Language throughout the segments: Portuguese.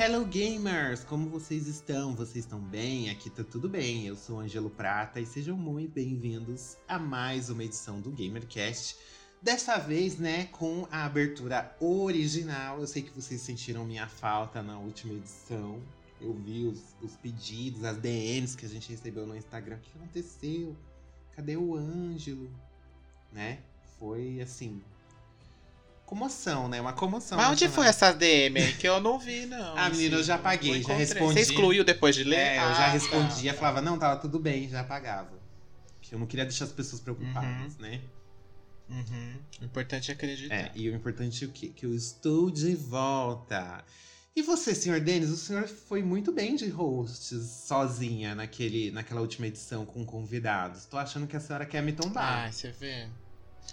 Hello gamers, como vocês estão? Vocês estão bem? Aqui tá tudo bem. Eu sou Angelo Prata e sejam muito bem-vindos a mais uma edição do GamerCast. Dessa vez, né, com a abertura original. Eu sei que vocês sentiram minha falta na última edição. Eu vi os, os pedidos, as DMs que a gente recebeu no Instagram. O que aconteceu? Cadê o Ângelo? Né? Foi assim, comoção, né? Uma comoção. Mas onde foi essa DM aí? Que eu não vi, não. Ah, menina, eu já apaguei, já respondi. Você excluiu depois de ler? É, eu já Ah, respondia, tá. falava, não, tava tudo bem, já apagava. Que eu não queria deixar as pessoas preocupadas, né? Uhum. O importante é acreditar. É, e o importante é o quê? Que eu estou de volta. E você, senhor Denis, o senhor foi muito bem de hosts sozinha naquele, naquela última edição com convidados. Tô achando que a senhora quer me tombar. Ah, você vê.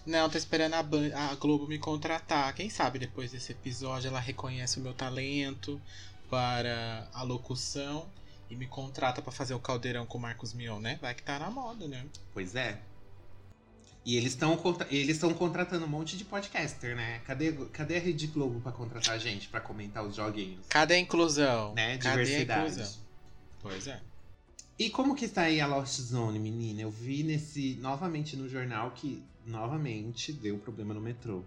Não, tô esperando a, Ban- a Globo me contratar. Quem sabe depois desse episódio ela reconhece o meu talento para a locução e me contrata pra fazer o caldeirão com o Marcos Mion, né? Vai que tá na moda, né? Pois é. E eles estão eles estão contratando um monte de podcaster, né? Cadê, cadê a Rede Globo pra contratar a gente pra comentar os joguinhos? Cadê a inclusão? Né? Cadê a Diversidade. inclusão? Pois é. E como que está aí a Lost Zone, menina? Eu vi nesse novamente no jornal que novamente deu problema no metrô.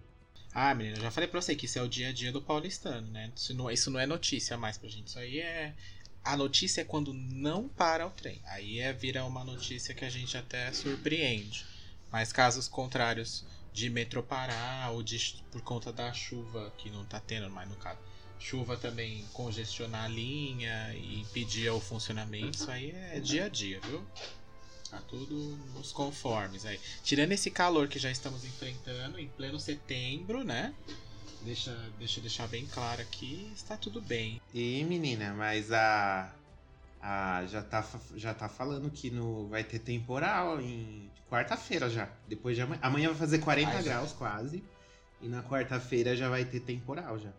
Ah, menina, já falei pra você que isso é o dia a dia do paulistano, né? Isso não, isso não é notícia mais pra gente. Isso aí é. A notícia é quando não para o trem. Aí é vira uma notícia que a gente até surpreende. Mas casos contrários de metrô parar ou de por conta da chuva que não tá tendo mais no caso. Chuva também congestionar a linha e impedir o funcionamento, isso aí é dia a dia, viu? Tá tudo nos conformes aí. Tirando esse calor que já estamos enfrentando em pleno setembro, né? Deixa, deixa eu deixar bem claro aqui, está tudo bem. E menina, mas a, a já tá já tá falando que no vai ter temporal em quarta-feira já. Depois de amanhã, amanhã vai fazer 40 Ai, já. graus quase. E na quarta-feira já vai ter temporal já.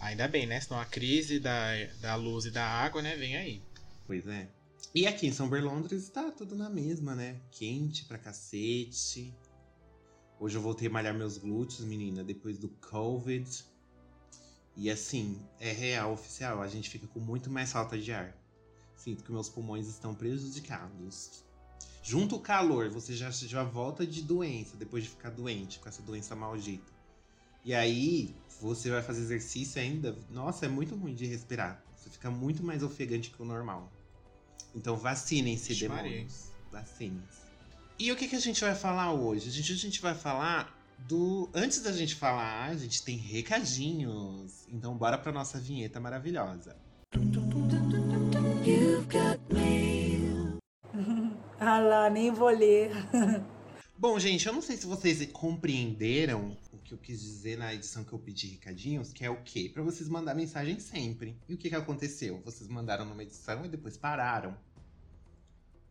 Ainda bem, né? Senão a crise da, da luz e da água, né, vem aí. Pois é. E aqui em São Berlondres tá tudo na mesma, né? Quente pra cacete. Hoje eu voltei a malhar meus glúteos, menina, depois do Covid. E assim, é real, oficial. A gente fica com muito mais falta de ar. Sinto que meus pulmões estão prejudicados. Junto o calor, você já, já volta de doença, depois de ficar doente, com essa doença maldita. E aí, você vai fazer exercício ainda. Nossa, é muito ruim de respirar. Você fica muito mais ofegante que o normal. Então vacinem-se, demônios. Vacinem-se. E o que, que a gente vai falar hoje? A gente, a gente vai falar do. Antes da gente falar, a gente tem recadinhos. Então bora pra nossa vinheta maravilhosa. Ah lá, nem vou ler. Bom, gente, eu não sei se vocês compreenderam que eu quis dizer na edição que eu pedi recadinhos, que é o quê? Pra vocês mandar mensagem sempre. E o que, que aconteceu? Vocês mandaram numa edição e depois pararam.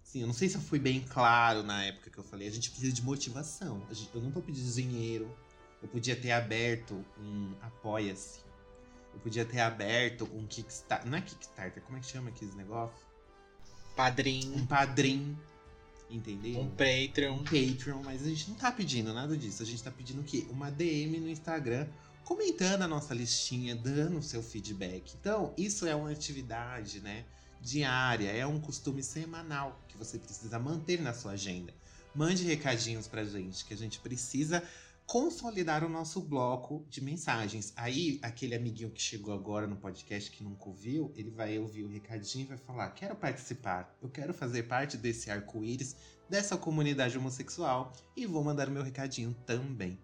Sim, eu não sei se eu fui bem claro na época que eu falei. A gente precisa de motivação. Eu não tô pedindo dinheiro. Eu podia ter aberto um Apoia-se. Eu podia ter aberto um Kickstarter. Não é Kickstarter, como é que chama aqueles negócios? Um Padrinho, padrim. Entendeu? um Patreon. um Patreon, mas a gente não tá pedindo nada disso. A gente tá pedindo o quê? Uma DM no Instagram, comentando a nossa listinha, dando o seu feedback. Então, isso é uma atividade, né? Diária, é um costume semanal que você precisa manter na sua agenda. Mande recadinhos pra gente, que a gente precisa consolidar o nosso bloco de mensagens. Aí, aquele amiguinho que chegou agora no podcast que nunca ouviu, ele vai ouvir o recadinho e vai falar: Quero participar, eu quero fazer parte desse arco-íris dessa comunidade homossexual e vou mandar o meu recadinho também.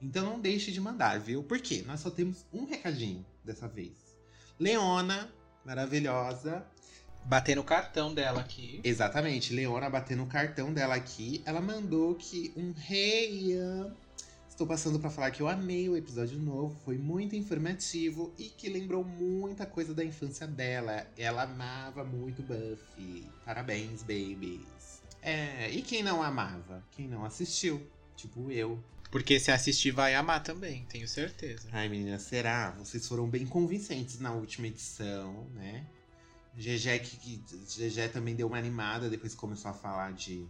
Então não deixe de mandar, viu? Por quê? Nós só temos um recadinho dessa vez. Leona, maravilhosa. Bater no cartão dela aqui. Exatamente, Leona batendo o cartão dela aqui. Ela mandou que um rei Estou passando para falar que eu amei o episódio novo, foi muito informativo e que lembrou muita coisa da infância dela. Ela amava muito Buffy. Parabéns, babies. É, e quem não amava? Quem não assistiu? Tipo eu. Porque se assistir vai amar também, tenho certeza. Ai, meninas, será? Vocês foram bem convincentes na última edição, né? GG, que, que, GG também deu uma animada depois começou a falar de,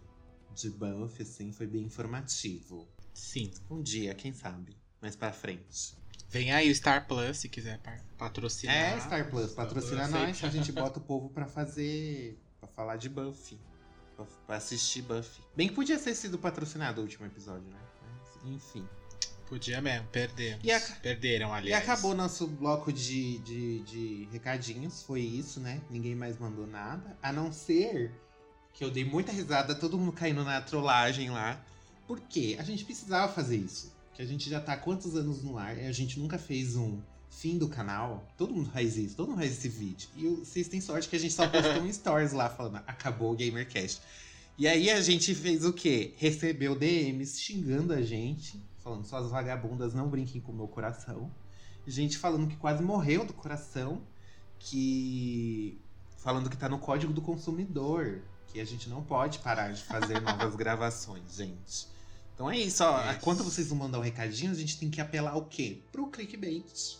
de Buffy, assim, foi bem informativo. Sim. Um dia, quem sabe? Mais pra frente. Vem aí o Star Plus, se quiser patrocinar. É, Star Plus, patrocina nós, a gente bota o povo pra fazer. pra falar de Buffy. Pra, pra assistir Buffy. Bem que podia ter sido patrocinado o último episódio, né? Mas, enfim. Podia mesmo, perder. E a- Perderam, E aliás. acabou nosso bloco de, de, de recadinhos, foi isso, né? Ninguém mais mandou nada. A não ser que eu dei muita risada, todo mundo caindo na trollagem lá. Por quê? A gente precisava fazer isso. Que a gente já tá há quantos anos no ar e a gente nunca fez um fim do canal. Todo mundo faz isso, todo mundo faz esse vídeo. E vocês têm sorte que a gente só postou um stories lá falando, acabou o GamerCast. E aí a gente fez o quê? Recebeu DMs xingando a gente, falando, suas vagabundas não brinquem com o meu coração. Gente falando que quase morreu do coração, que. falando que tá no código do consumidor, que a gente não pode parar de fazer novas gravações, gente. Então é isso, ó. Isso. Quando vocês não mandam um recadinho, a gente tem que apelar o quê? Pro clickbait.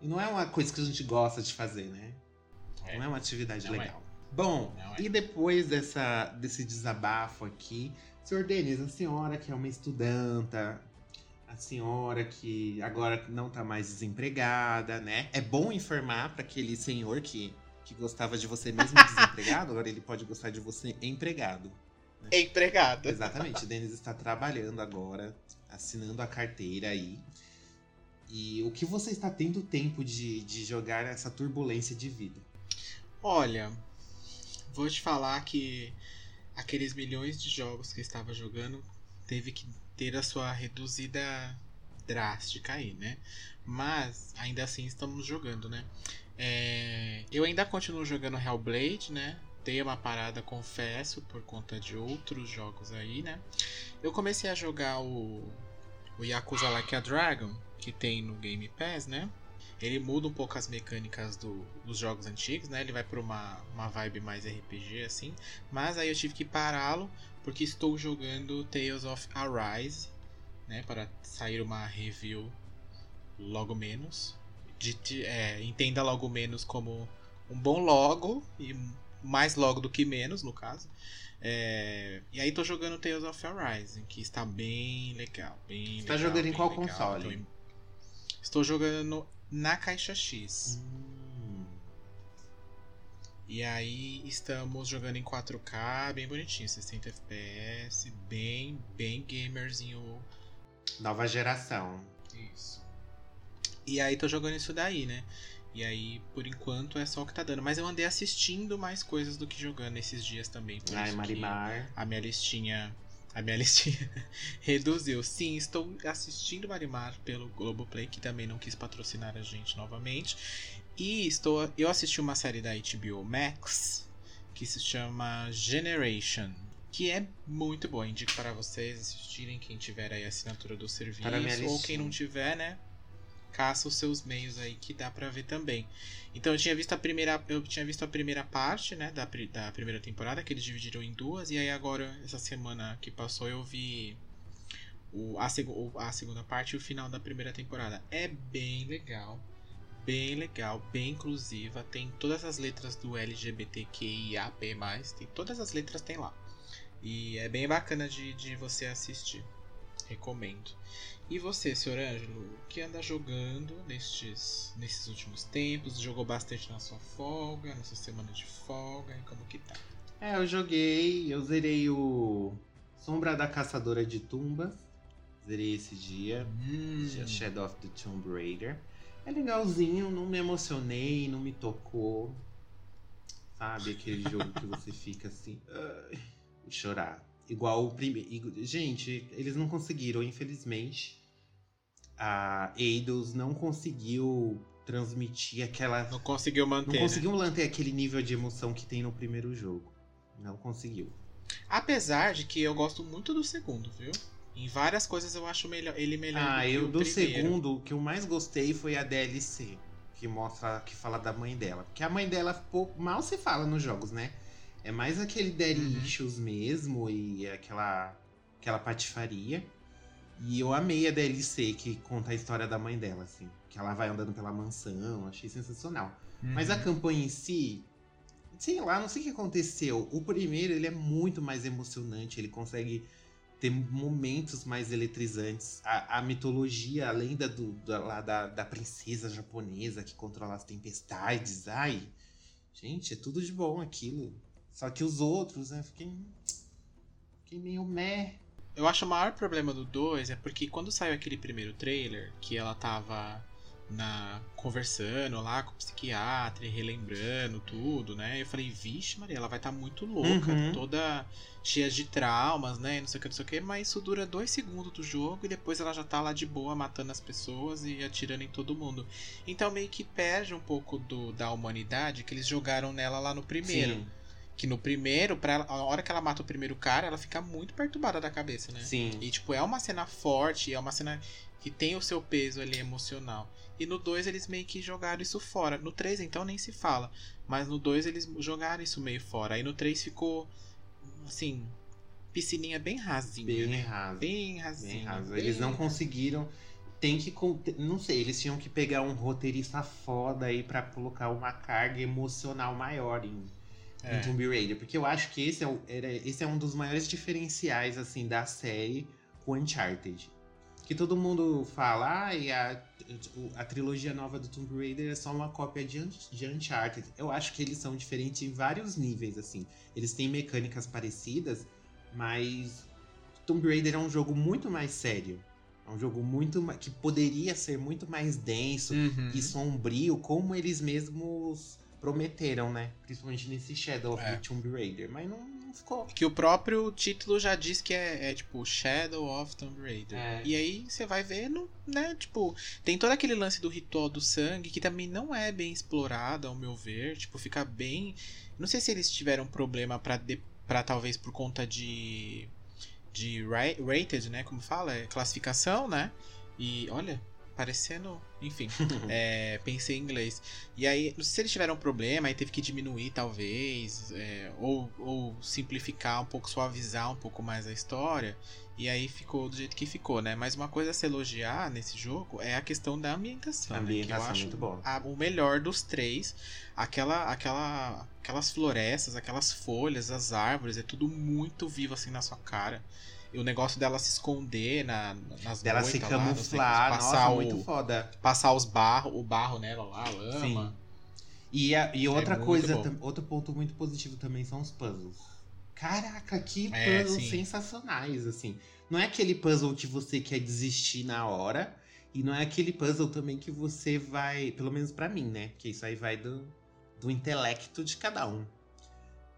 E não é uma coisa que a gente gosta de fazer, né? É. Não é uma atividade Não é. legal. Bom, é. e depois dessa, desse desabafo aqui, senhor Denis, a senhora que é uma estudanta, a senhora que agora não tá mais desempregada, né? É bom informar para aquele senhor que, que gostava de você mesmo desempregado, agora ele pode gostar de você empregado. Empregado. Exatamente, o Denis está trabalhando agora, assinando a carteira aí. E o que você está tendo tempo de, de jogar essa turbulência de vida? Olha, vou te falar que aqueles milhões de jogos que eu estava jogando teve que ter a sua reduzida drástica aí, né? Mas ainda assim estamos jogando, né? É, eu ainda continuo jogando Hellblade, né? Dei uma parada, confesso, por conta de outros jogos aí, né? Eu comecei a jogar o, o Yakuza Like a Dragon, que tem no Game Pass, né? Ele muda um pouco as mecânicas do- dos jogos antigos, né? Ele vai para uma, uma vibe mais RPG, assim. Mas aí eu tive que pará-lo, porque estou jogando Tales of Arise, né? Para sair uma review logo menos. De- de- é, entenda logo menos como um bom logo, e mais logo do que menos, no caso. É, e aí tô jogando Tales of Arise, que está bem legal. Bem Você tá legal, jogando em qual legal. console? Tô em- Estou jogando na caixa X. Hum. E aí estamos jogando em 4K, bem bonitinho, 60 FPS, bem, bem gamerzinho. Nova geração. Isso. E aí tô jogando isso daí, né? E aí, por enquanto, é só o que tá dando. Mas eu andei assistindo mais coisas do que jogando esses dias também. Por Ai, Marimar. a minha listinha. A minha listinha reduziu. Sim, estou assistindo Marimar pelo Globoplay, que também não quis patrocinar a gente novamente. E estou. Eu assisti uma série da HBO Max que se chama Generation. Que é muito boa. Indico para vocês assistirem, quem tiver aí a assinatura do serviço. A minha Ou quem não tiver, né? Caça os seus meios aí que dá pra ver também. Então eu tinha visto a primeira, eu tinha visto a primeira parte, né, da, da primeira temporada que eles dividiram em duas e aí agora essa semana que passou eu vi o, a, seg- a segunda parte e o final da primeira temporada. É bem legal, bem legal, bem inclusiva, tem todas as letras do LGBTQIAP+, tem todas as letras tem lá. E é bem bacana de, de você assistir. Recomendo. E você, senhor Ângelo, o que anda jogando nestes, nesses últimos tempos? Jogou bastante na sua folga, na sua semana de folga, e como que tá? É, eu joguei, eu zerei o Sombra da Caçadora de Tumbas. Zerei esse dia. Hum, Shadow of the Tomb Raider. É legalzinho, não me emocionei, não me tocou. Sabe aquele jogo que você fica assim. E chorar. Igual o primeiro. Gente, eles não conseguiram, infelizmente. A Eidos não conseguiu transmitir aquela. não conseguiu manter, Não né? conseguiu manter aquele nível de emoção que tem no primeiro jogo. Não conseguiu. Apesar de que eu gosto muito do segundo, viu? Em várias coisas eu acho melhor, ele melhor Ah, do eu do primeiro. segundo, o que eu mais gostei foi a DLC. Que mostra, que fala da mãe dela. Porque a mãe dela pouco, mal se fala nos jogos, né? É mais aquele daddy Uhum. mesmo e aquela, aquela patifaria. E eu amei a DLC que conta a história da mãe dela, assim. Que ela vai andando pela mansão, achei sensacional. Mas a Uhum. campanha em si, sei lá, não sei o que aconteceu. O primeiro, ele é muito mais emocionante, ele consegue ter momentos mais eletrizantes. A, a mitologia, a lenda do, da, da, da princesa japonesa que controla as tempestades. Ai, gente, é tudo de bom aquilo. Só que os outros, né, fiquei, fiquei meio meh. Eu acho o maior problema do 2 é porque quando saiu aquele primeiro trailer, que ela tava na conversando lá com o psiquiatra, e relembrando tudo, né? Eu falei, vixe, Maria, ela vai estar muito louca, Uhum. toda cheia de traumas, né? Não sei o que, não sei o que, mas isso dura dois segundos do jogo e depois ela já tá lá de boa matando as pessoas e atirando em todo mundo. Então meio que perde um pouco do, da humanidade que eles jogaram nela lá no primeiro. Sim, Que no primeiro, pra a hora que ela mata o primeiro cara, ela fica muito perturbada da cabeça, né? sim. E, tipo, é uma cena forte, é uma cena que tem o seu peso ali emocional. E no 2 eles meio que jogaram isso fora. No 3 então nem se fala. Mas no 2 eles jogaram isso meio fora. Aí no 3 ficou, assim, piscininha bem rasinha, Bem né? raso. Bem Bem rasinha. raso. bem Eles não rasinha. conseguiram. Tem que. Não sei, eles tinham que pegar um roteirista foda aí pra colocar uma carga emocional maior em, É. em Tomb Raider. Porque eu acho que esse é, o- era, esse é um dos maiores diferenciais, assim, da série com Uncharted. Que todo mundo fala, ah, e a, a trilogia nova do Tomb Raider é só uma cópia de, de Uncharted. Eu acho que eles são diferentes em vários níveis, assim. Eles têm mecânicas parecidas, mas Tomb Raider é um jogo muito mais sério. É um jogo muito que poderia ser muito mais denso Uhum. e sombrio, como eles mesmos prometeram, né? Principalmente nesse Shadow of É. the Tomb Raider. Mas não, não ficou. Que o próprio título já diz que é, é, tipo Shadow of Tomb Raider. É. E aí você vai vendo, né? Tipo, tem todo aquele lance do ritual do sangue que também não é bem explorado, ao meu ver. Tipo, fica bem. Não sei se eles tiveram problema pra, de... pra talvez por conta de. de ra- rated, né? Como fala? É classificação, né? E olha, parecendo. Enfim, é, pensei em inglês. E aí, não sei se eles tiveram problema, aí teve que diminuir, talvez, é, ou, ou simplificar um pouco, suavizar um pouco mais a história. E aí ficou do jeito que ficou, né? Mas uma coisa a se elogiar nesse jogo é a questão da ambientação. A né? ambientação que eu é acho muito a- o melhor dos três. Aquela, aquela, aquelas florestas, aquelas folhas, as árvores, é tudo muito vivo assim na sua cara. E o negócio dela se esconder na, nas Dela se moitas lá, camuflar, negócios, nossa, passar o, muito foda. passar os barro, o barro nela lá, a lama. Sim. E, a- e outra É coisa, outro ponto muito positivo também são os puzzles. Caraca, que É, puzzles sim. sensacionais, assim. Não é aquele puzzle que você quer desistir na hora. E não é aquele puzzle também que você vai. Pelo menos pra mim, né? Que isso aí vai do, do intelecto de cada um.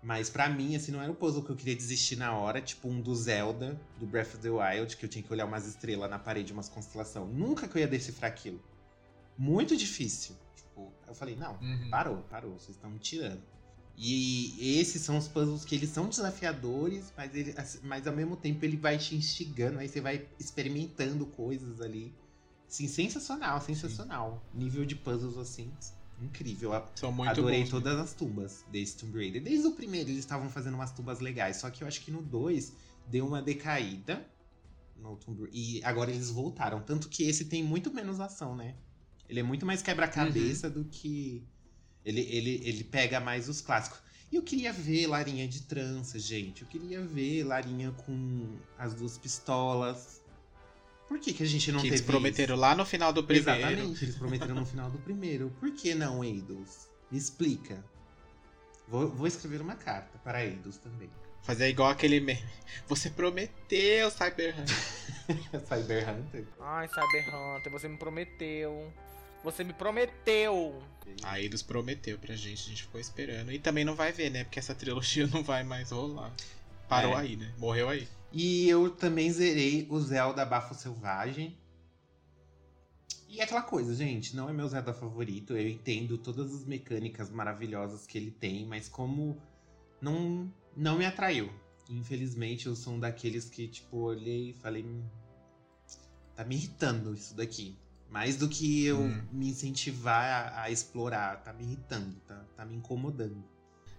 Mas pra mim, assim, não era o puzzle que eu queria desistir na hora, tipo um do Zelda, do Breath of the Wild, que eu tinha que olhar umas estrelas na parede, umas constelações. Nunca que eu ia decifrar aquilo. Muito difícil. Tipo, eu falei, não, Uhum. parou, parou, vocês estão me tirando. E esses são os puzzles que eles são desafiadores, mas, ele, mas ao mesmo tempo ele vai te instigando, aí você vai experimentando coisas ali. Sim, sensacional, sensacional. Nível de puzzles assim, incrível. São muito Adorei bons. né? todas as tumbas desse Tomb Raider. Desde o primeiro eles estavam fazendo umas tumbas legais, só que eu acho que no 2 deu uma decaída. No Tomb E agora eles voltaram. Tanto que esse tem muito menos ação, né? Ele é muito mais quebra-cabeça Uhum. do que. Ele, ele, ele pega mais os clássicos. E eu queria ver Larinha de trança, gente. Eu queria ver Larinha com as duas pistolas. Por que, que a gente não que teve eles prometeram lá no final do primeiro. Exatamente, eles prometeram no final do primeiro. Por que não, Eidos? Me explica. Vou, vou escrever uma carta para Eidos também. Fazer igual aquele meme. Você prometeu, Cyberhunter. Cyber Hunter. Ai, Cyber Hunter, você me prometeu. Você me prometeu. A Eidos prometeu pra gente, a gente ficou esperando. E também não vai ver, né? Porque essa trilogia não vai mais rolar. Parou É. aí, né? Morreu aí. E eu também zerei o Zelda Bafo Selvagem. E é aquela coisa, gente, não é meu Zelda favorito. Eu entendo todas as mecânicas maravilhosas que ele tem, mas como não, não me atraiu. Infelizmente, eu sou um daqueles que, tipo, olhei e falei. "Hum, Tá me irritando isso daqui. Mais do que eu Hum. me incentivar a, a explorar. Tá me irritando, tá, tá me incomodando.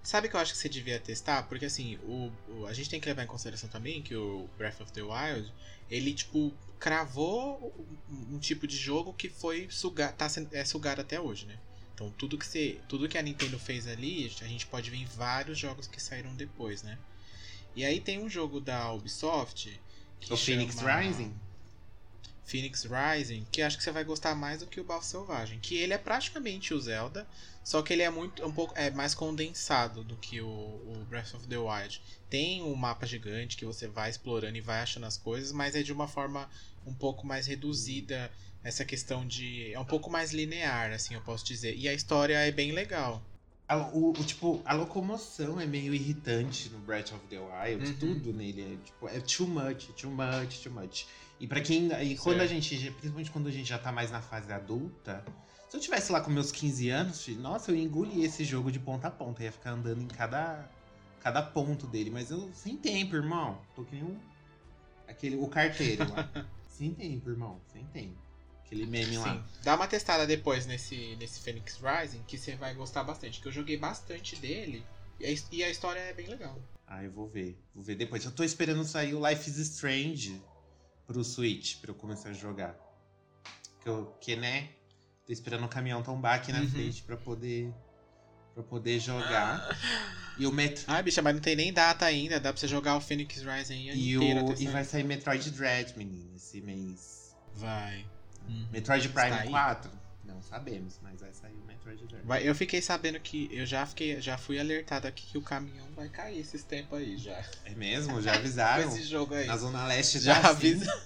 Sabe o que eu acho que você devia testar? Porque assim, o, o- a gente tem que levar em consideração também que o Breath of the Wild, ele, tipo, cravou um, um tipo de jogo que foi sugar, tá sendo, é sugado até hoje, né? Então tudo que, você, tudo que a Nintendo fez ali, a gente pode ver em vários jogos que saíram depois, né? E aí tem um jogo da Ubisoft que o Phoenix chama- Rising? Phoenix Rising, que acho que você vai gostar mais do que o Bafo Selvagem, que ele é praticamente o Zelda, só que ele é muito um pouco é mais condensado do que o, o Breath of the Wild. Tem um mapa gigante que você vai explorando e vai achando as coisas, mas é de uma forma um pouco mais reduzida essa questão de é um pouco mais linear, assim eu posso dizer. E a história é bem legal. A, o, o, tipo, a locomoção é meio irritante no Breath of the Wild. Uhum. Tudo nele é, tipo, é too much, too much, too much. E para quem. E quando a gente. Principalmente quando a gente já tá mais na fase adulta. Se eu tivesse lá com meus 15 anos, nossa, eu engoli esse jogo de ponta a ponta. Eu ia ficar andando em cada, cada ponto dele. Mas eu sem tempo, irmão. Tô que nem um. Aquele, o carteiro lá. sem tempo, irmão. Sem tempo. Aquele meme lá. Sim. Dá uma testada depois nesse, nesse Phoenix Rising, que você vai gostar bastante. Que eu joguei bastante dele e a, e a história é bem legal. Ah, eu vou ver. Vou ver depois. Eu tô esperando sair o Life is Strange pro Switch, pra eu começar a jogar. Que, eu, que né? Tô esperando o caminhão tombar aqui na Uhum. frente pra poder. pra poder jogar. E o Met... Ah, bicha, mas não tem nem data ainda. Dá pra você jogar o Phoenix Rising E, inteiro o... e vai sair Metroid Dread, menino, esse mês. Vai. Uhum. Metroid Prime Está aí? 4? Não sabemos, mas vai sair o Metroid Dread. Vai- Eu fiquei sabendo que. Eu já fiquei. Já fui alertado aqui que o caminhão vai cair esses tempos aí já. É mesmo? Já avisaram? esse jogo aí. Na Zona Leste Já tá assim. avisa.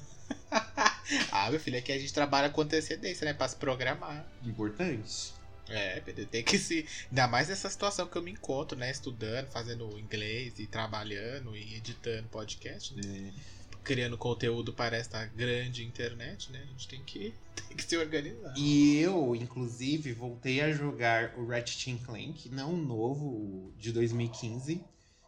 ah, meu filho, aqui a gente trabalha com antecedência, né? Pra se programar. Importante. É, Pedro, tem que se. Ainda mais nessa situação que eu me encontro, né? Estudando, fazendo inglês e trabalhando e editando podcast, né? É. Criando conteúdo para esta grande internet, né? A gente tem que, tem que se organizar. E eu, inclusive, voltei a jogar o Ratchet Clank, não o novo, de 2015,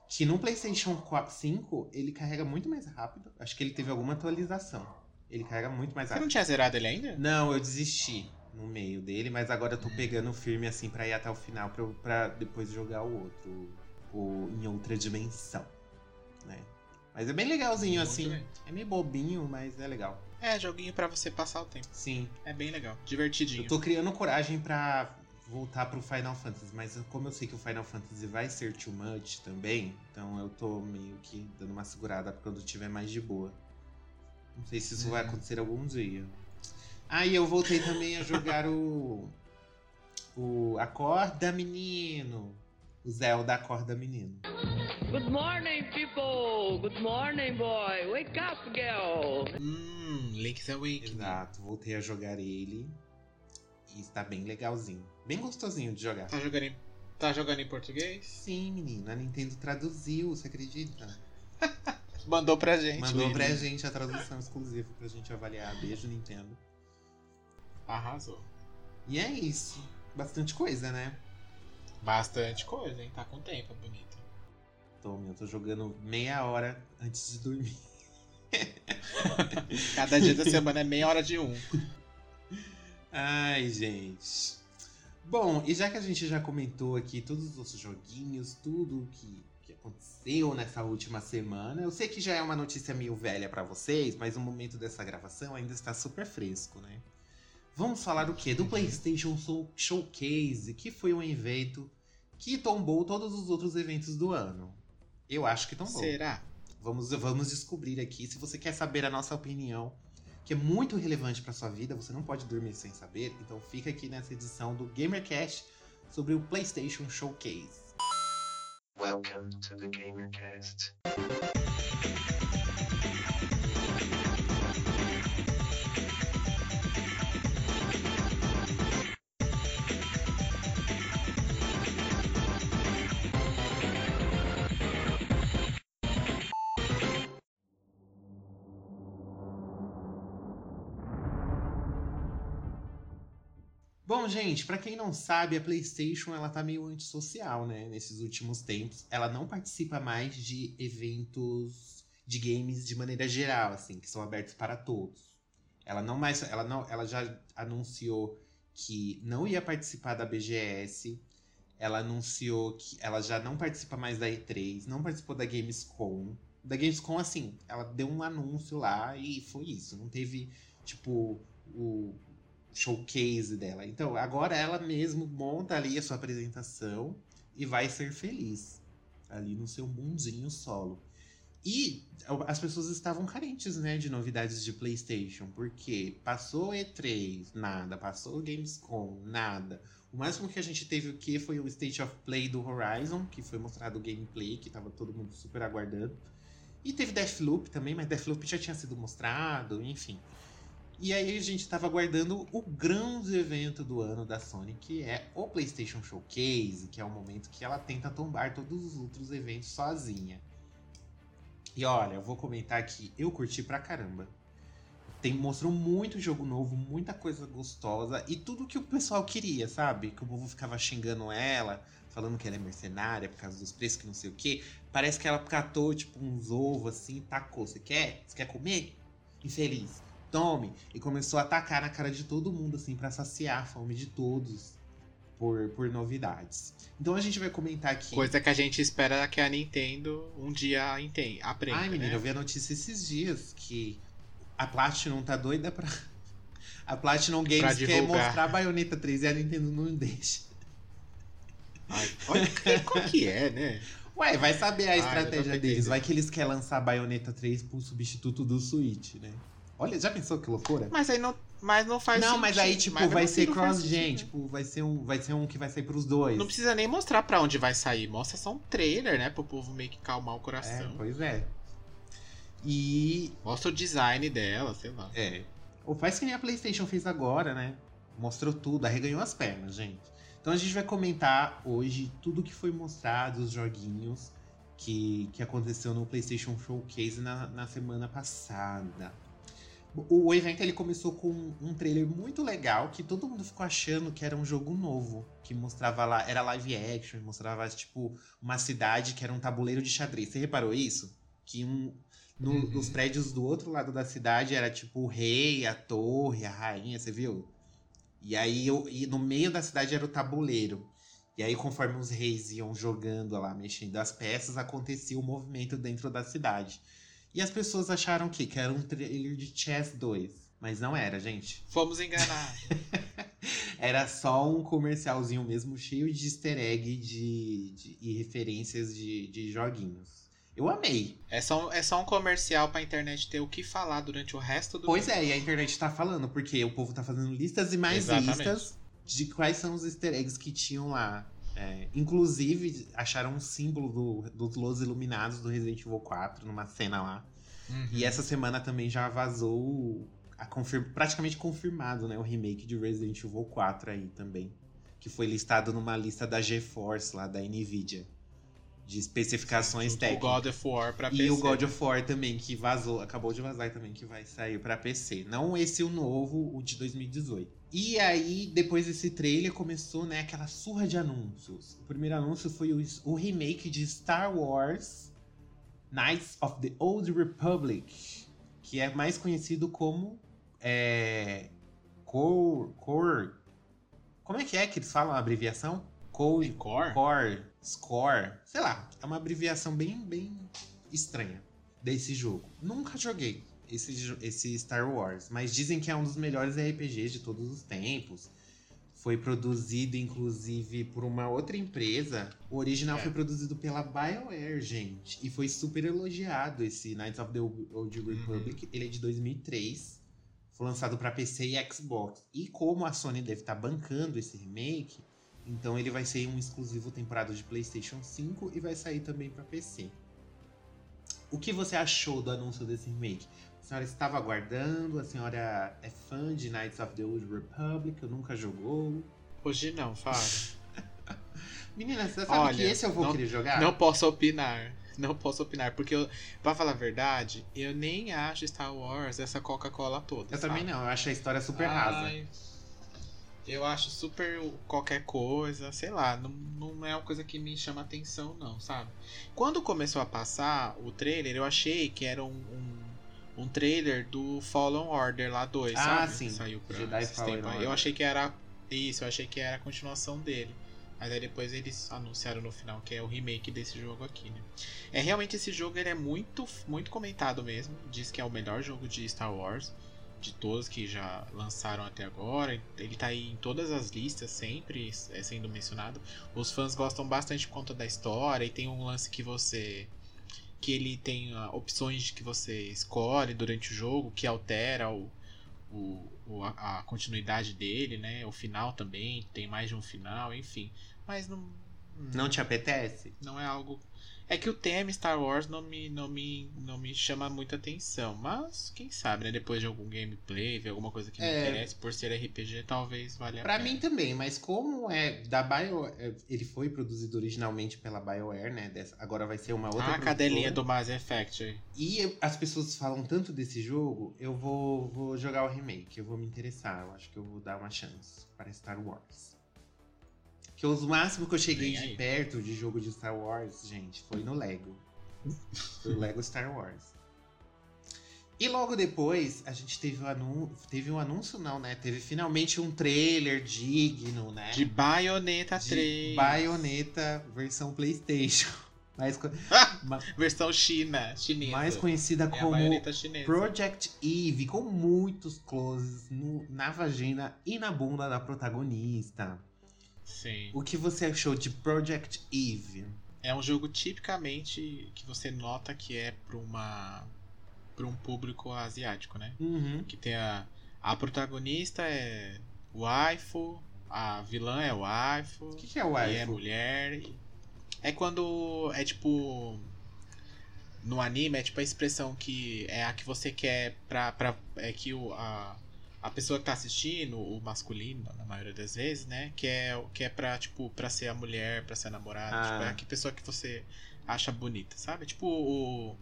que no PlayStation 4, 5 ele carrega muito mais rápido. Acho que ele teve alguma atualização. Ele carrega muito mais Você não rápido. tinha zerado ele ainda? Não, eu desisti no meio dele, mas agora eu tô pegando firme assim pra ir até o final pra, pra depois jogar o outro, o em outra dimensão, né? Mas é bem legalzinho Muito assim. bem. É meio bobinho, mas é legal. É, joguinho pra você passar o tempo. Sim, É bem legal. Divertidinho. Eu tô criando coragem pra voltar pro Final Fantasy, mas como eu sei que o Final Fantasy vai ser too much também, então eu tô meio que dando uma segurada pra quando tiver mais de boa. Não sei se isso vai Uhum. acontecer algum dia. Ah, e eu voltei também a jogar o. O Acorda Menino. O Zelda Acorda Menino. Good morning, people. Good morning, boy. Wake up, girl. Hum, Link's Awakening. Exato, voltei a jogar ele. E está bem legalzinho. Bem gostosinho de jogar. Tá jogando em, tá jogando em português? Sim, menina, a Nintendo traduziu, você acredita? Mandou pra gente. Mandou menino. pra gente a tradução exclusiva pra gente avaliar. Beijo, Nintendo. Arrasou. E é isso. Bastante coisa, né? Bastante coisa, hein? Tá com tempo, bonito. Tô, meu, tô jogando meia hora antes de dormir. Cada dia da semana é meia hora de um. Ai, gente. Bom, e já que a gente já comentou aqui todos os outros joguinhos, tudo que, que aconteceu nessa última semana, eu sei que já é uma notícia meio velha pra vocês, mas o momento dessa gravação ainda está super fresco, né? Vamos falar o quê? Do PlayStation Show- Showcase, que foi um evento que tombou todos os outros eventos do ano. Eu acho que tombou. Será? Vamos, vamos descobrir aqui. Se você quer saber a nossa opinião, que é muito relevante para sua vida, você não pode dormir sem saber. Então fica aqui nessa edição do GamerCast sobre o PlayStation Showcase. Welcome to the GamerCast. Bom, gente, pra quem não sabe, a PlayStation ela tá meio antissocial, né? Nesses últimos tempos, ela não participa mais de eventos de games de maneira geral, assim, que são abertos para todos. Ela não mais, ela não, ela já anunciou que não ia participar da BGS. Ela anunciou que ela já não participa mais da E3, não participou da Gamescom. Da Gamescom, assim, ela deu um anúncio lá e foi isso. Não teve, tipo, o showcase dela. Então, agora ela mesmo monta ali a sua apresentação e vai ser feliz. Ali no seu mundinho solo. E as pessoas estavam carentes, né, de novidades de PlayStation, porque passou E3, nada, passou Gamescom, nada. O máximo que a gente teve o que foi o State of Play do Horizon, que foi mostrado o gameplay, que tava todo mundo super aguardando. E teve Deathloop também, mas Deathloop já tinha sido mostrado, enfim. E aí a gente tava aguardando o grande evento do ano da Sony, que é o PlayStation Showcase, que é o momento que ela tenta tombar todos os outros eventos sozinha. E olha, eu vou comentar aqui, eu curti pra caramba. Tem, mostrou muito jogo novo, muita coisa gostosa e tudo que o pessoal queria, sabe? Que o povo ficava xingando ela, falando que ela é mercenária por causa dos preços, que não sei o quê. Parece que ela catou, tipo, uns ovos assim tacou. Você quer? Você quer comer? Infeliz. Tome. E começou a atacar na cara de todo mundo, assim, para saciar a fome de todos por, por novidades. Então a gente vai comentar aqui. Coisa que a gente espera que a Nintendo um dia entenda, aprenda. Ai, menina, né? eu vi a notícia esses dias que a Platinum tá doida pra. A Platinum Games quer mostrar a Bayonetta 3 e a Nintendo não deixa. Ai, olha que- qual que é, né? Ué, vai saber a Ai, estratégia deles. Vai que eles querem lançar a Bayonetta 3 pro substituto do Switch, né? Olha, já pensou que loucura? Mas aí não, mas não faz não, mas aí, sentido, tipo, mas vai ser cross-gen. sentido? Tipo, vai ser, um, vai ser um que vai sair pros dois. Não precisa nem mostrar pra onde vai sair. Mostra só um trailer, né? Pro povo meio que calmar o É, coração. pois é. E. Mostra o design dela, sei lá. É. Ou faz que nem a PlayStation fez agora, né? Mostrou tudo, arreganhou as pernas, gente. Então a gente vai comentar hoje tudo que foi mostrado, os joguinhos que, que aconteceu no PlayStation Showcase na, na semana passada. O, evento ele começou com um trailer muito legal que todo mundo ficou achando que era um jogo novo, que mostrava lá, era live action, mostrava tipo uma cidade que era um tabuleiro de xadrez. Você reparou isso? Que um, no- Uhum. nos prédios do outro lado da cidade era tipo o rei, a torre, a rainha, você viu? E aí eu- e no meio da cidade era o tabuleiro. E aí, conforme os reis iam jogando lá, mexendo as peças, acontecia o movimento dentro da cidade. E as pessoas acharam que, que era um trailer de Chess 2. Mas não era, gente. Fomos enganados. Era só um comercialzinho mesmo, cheio de easter egg de, de- e referências de, de joguinhos. Eu amei. é, só, é só um comercial pra internet ter o que falar durante o resto do Pois é, e a internet tá falando, porque o povo tá fazendo listas e mais Exatamente. listas de quais são os easter eggs que tinham lá. É, inclusive, acharam um símbolo do- dos Los Iluminados do Resident Evil 4 numa cena lá. Uhum. E essa semana também já vazou praticamente confirmado, né? O remake de Resident Evil 4 aí também. Que foi listado numa lista da GeForce lá, da Nvidia. De especificações o técnicas. God of War pra PC. E o God of War também, que vazou, acabou de vazar também, que vai sair pra PC. Não esse o novo, o de 2018. E aí, depois desse trailer, começou, né, aquela surra de anúncios. O primeiro anúncio foi o, o remake de Star Wars Knights of the Old Republic, que é mais conhecido como é, Core, Core... Como é que é que eles falam a abreviação? Core... Core? Core, Score, sei lá, é uma abreviação bem, bem estranha desse jogo. Nunca joguei esse, esse Star Wars, mas dizem que é um dos melhores RPGs de todos os tempos. Foi produzido, inclusive, por uma outra empresa. O original É. foi produzido pela BioWare, gente. E foi super elogiado esse Knights of the Old Republic. Ele é de 2003. Foi lançado para PC e Xbox. E como a Sony deve estar bancando esse remake, então ele vai ser um exclusivo temporada de PlayStation 5 e vai sair também para PC. O que você achou do anúncio desse remake? A senhora estava aguardando? A senhora é fã de Knights of the Old Republic? Nunca jogou? Hoje não, fala. Menina, você sabe Olha, que esse eu vou não- querer jogar? Não posso opinar. Não posso opinar, porque, eu, pra falar a verdade, eu nem acho Star Wars essa Coca-Cola toda. Eu também sabe? não, eu acho a história super rasa. Ai, Eu acho super qualquer coisa, sei lá, não, não é uma coisa que me chama atenção, não, sabe? Quando começou a passar o trailer, eu achei que era um, um, um trailer do Fallen Order lá 2, Ah, sabe? sim. Que saiu pra Jedi esses Fallen tempos aí. Order. Eu achei que era. Isso, eu achei que era a continuação dele. Mas aí depois eles anunciaram no final que é o remake desse jogo aqui, né? É realmente esse jogo ele é muito, muito comentado mesmo. Diz que é o melhor jogo de Star Wars de todos que já lançaram até agora. Ele tá aí em todas as listas, sempre é sendo mencionado. Os fãs gostam bastante por conta da história e tem um lance que você. Que ele tem ah, opções que você escolhe durante o jogo que altera o, o, o- a, a continuidade dele, né? O final também, tem mais de um final, enfim. Mas não. Não te apetece? Não é algo. É que o tema Star Wars não me, não me, não me chama muita atenção. Mas, quem sabe, né? Depois de algum gameplay, ver alguma coisa que me É. interesse, por ser RPG, talvez valha a Pra pena. mim também, mas como é da Bio, é, ele foi produzido originalmente pela BioWare, né? dessa- agora vai ser uma outra Ah, a cadelinha do Mass Effect aí. E as pessoas falam tanto desse jogo, eu vou, vou jogar o remake, eu vou me interessar, eu acho que eu vou dar uma chance para Star Wars. Que os máximos que eu cheguei de perto de jogo de Star Wars, gente, foi no Lego. Foi o Lego Star Wars. E logo depois, a gente teve um anúncio. Teve um anúncio, não, né? Teve finalmente um trailer digno, né? De Bayonetta De 3. Bayonetta versão PlayStation. Mais, co- ma- Versão China, chinesa. mais conhecida é como baioneta chinesa. Project Eve, com muitos closes no- na vagina e na bunda da protagonista. Sim. O que você achou de Project Eve? É um jogo tipicamente que você nota que é pra uma. pra um público asiático, né? Uhum. Que tem a. A protagonista é waifu, a vilã é waifu. O que, que é o E é waifu? mulher. É quando. É tipo. No anime é tipo a expressão que é a que você quer pra. pra é que o, a, a pessoa que tá assistindo, o masculino, na maioria das vezes, né? Que é, que é pra, tipo, pra ser a mulher, pra ser a namorada. Ah. Tipo, é a que pessoa que você acha bonita, sabe? Tipo o.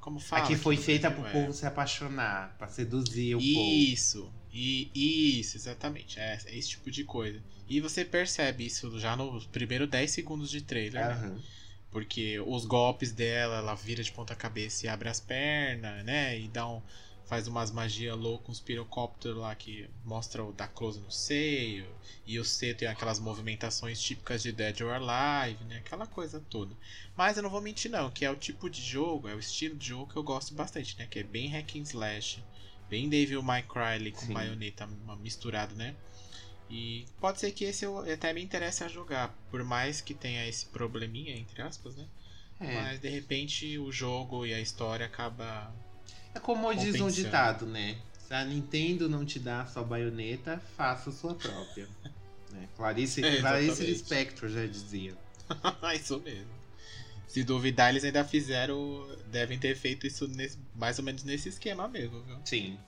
Como fala? Aqui foi no feita pro é- povo se apaixonar, pra seduzir o povo. isso, e, isso, exatamente. É, é esse tipo de coisa. E você percebe isso já nos primeiros 10 segundos de trailer, né? Aham. Porque os golpes dela, ela vira de ponta cabeça e abre as pernas, né? E dá um, faz umas magias loucas, uns pirocópteros lá que mostra o da close no seio. E o C tem aquelas movimentações típicas de Dead or Alive, né? Aquela coisa toda. Mas eu não vou mentir não, que é o tipo de jogo, é o estilo de jogo que eu gosto bastante, né? Que é bem hack and slash, bem Devil May Cry ali com Sim. baioneta misturado, né? E pode ser que esse eu até me interesse a jogar, por mais que tenha esse probleminha, entre aspas, né? É. Mas de repente o jogo e a história acaba. É como diz um ditado, né? Se a Nintendo não te dá a sua baioneta, faça a sua própria. né? Clarice, É, Clarice. Lispector já dizia. isso mesmo. Se duvidar, eles ainda fizeram. Devem ter feito isso nesse- mais ou menos nesse esquema mesmo, viu? Sim.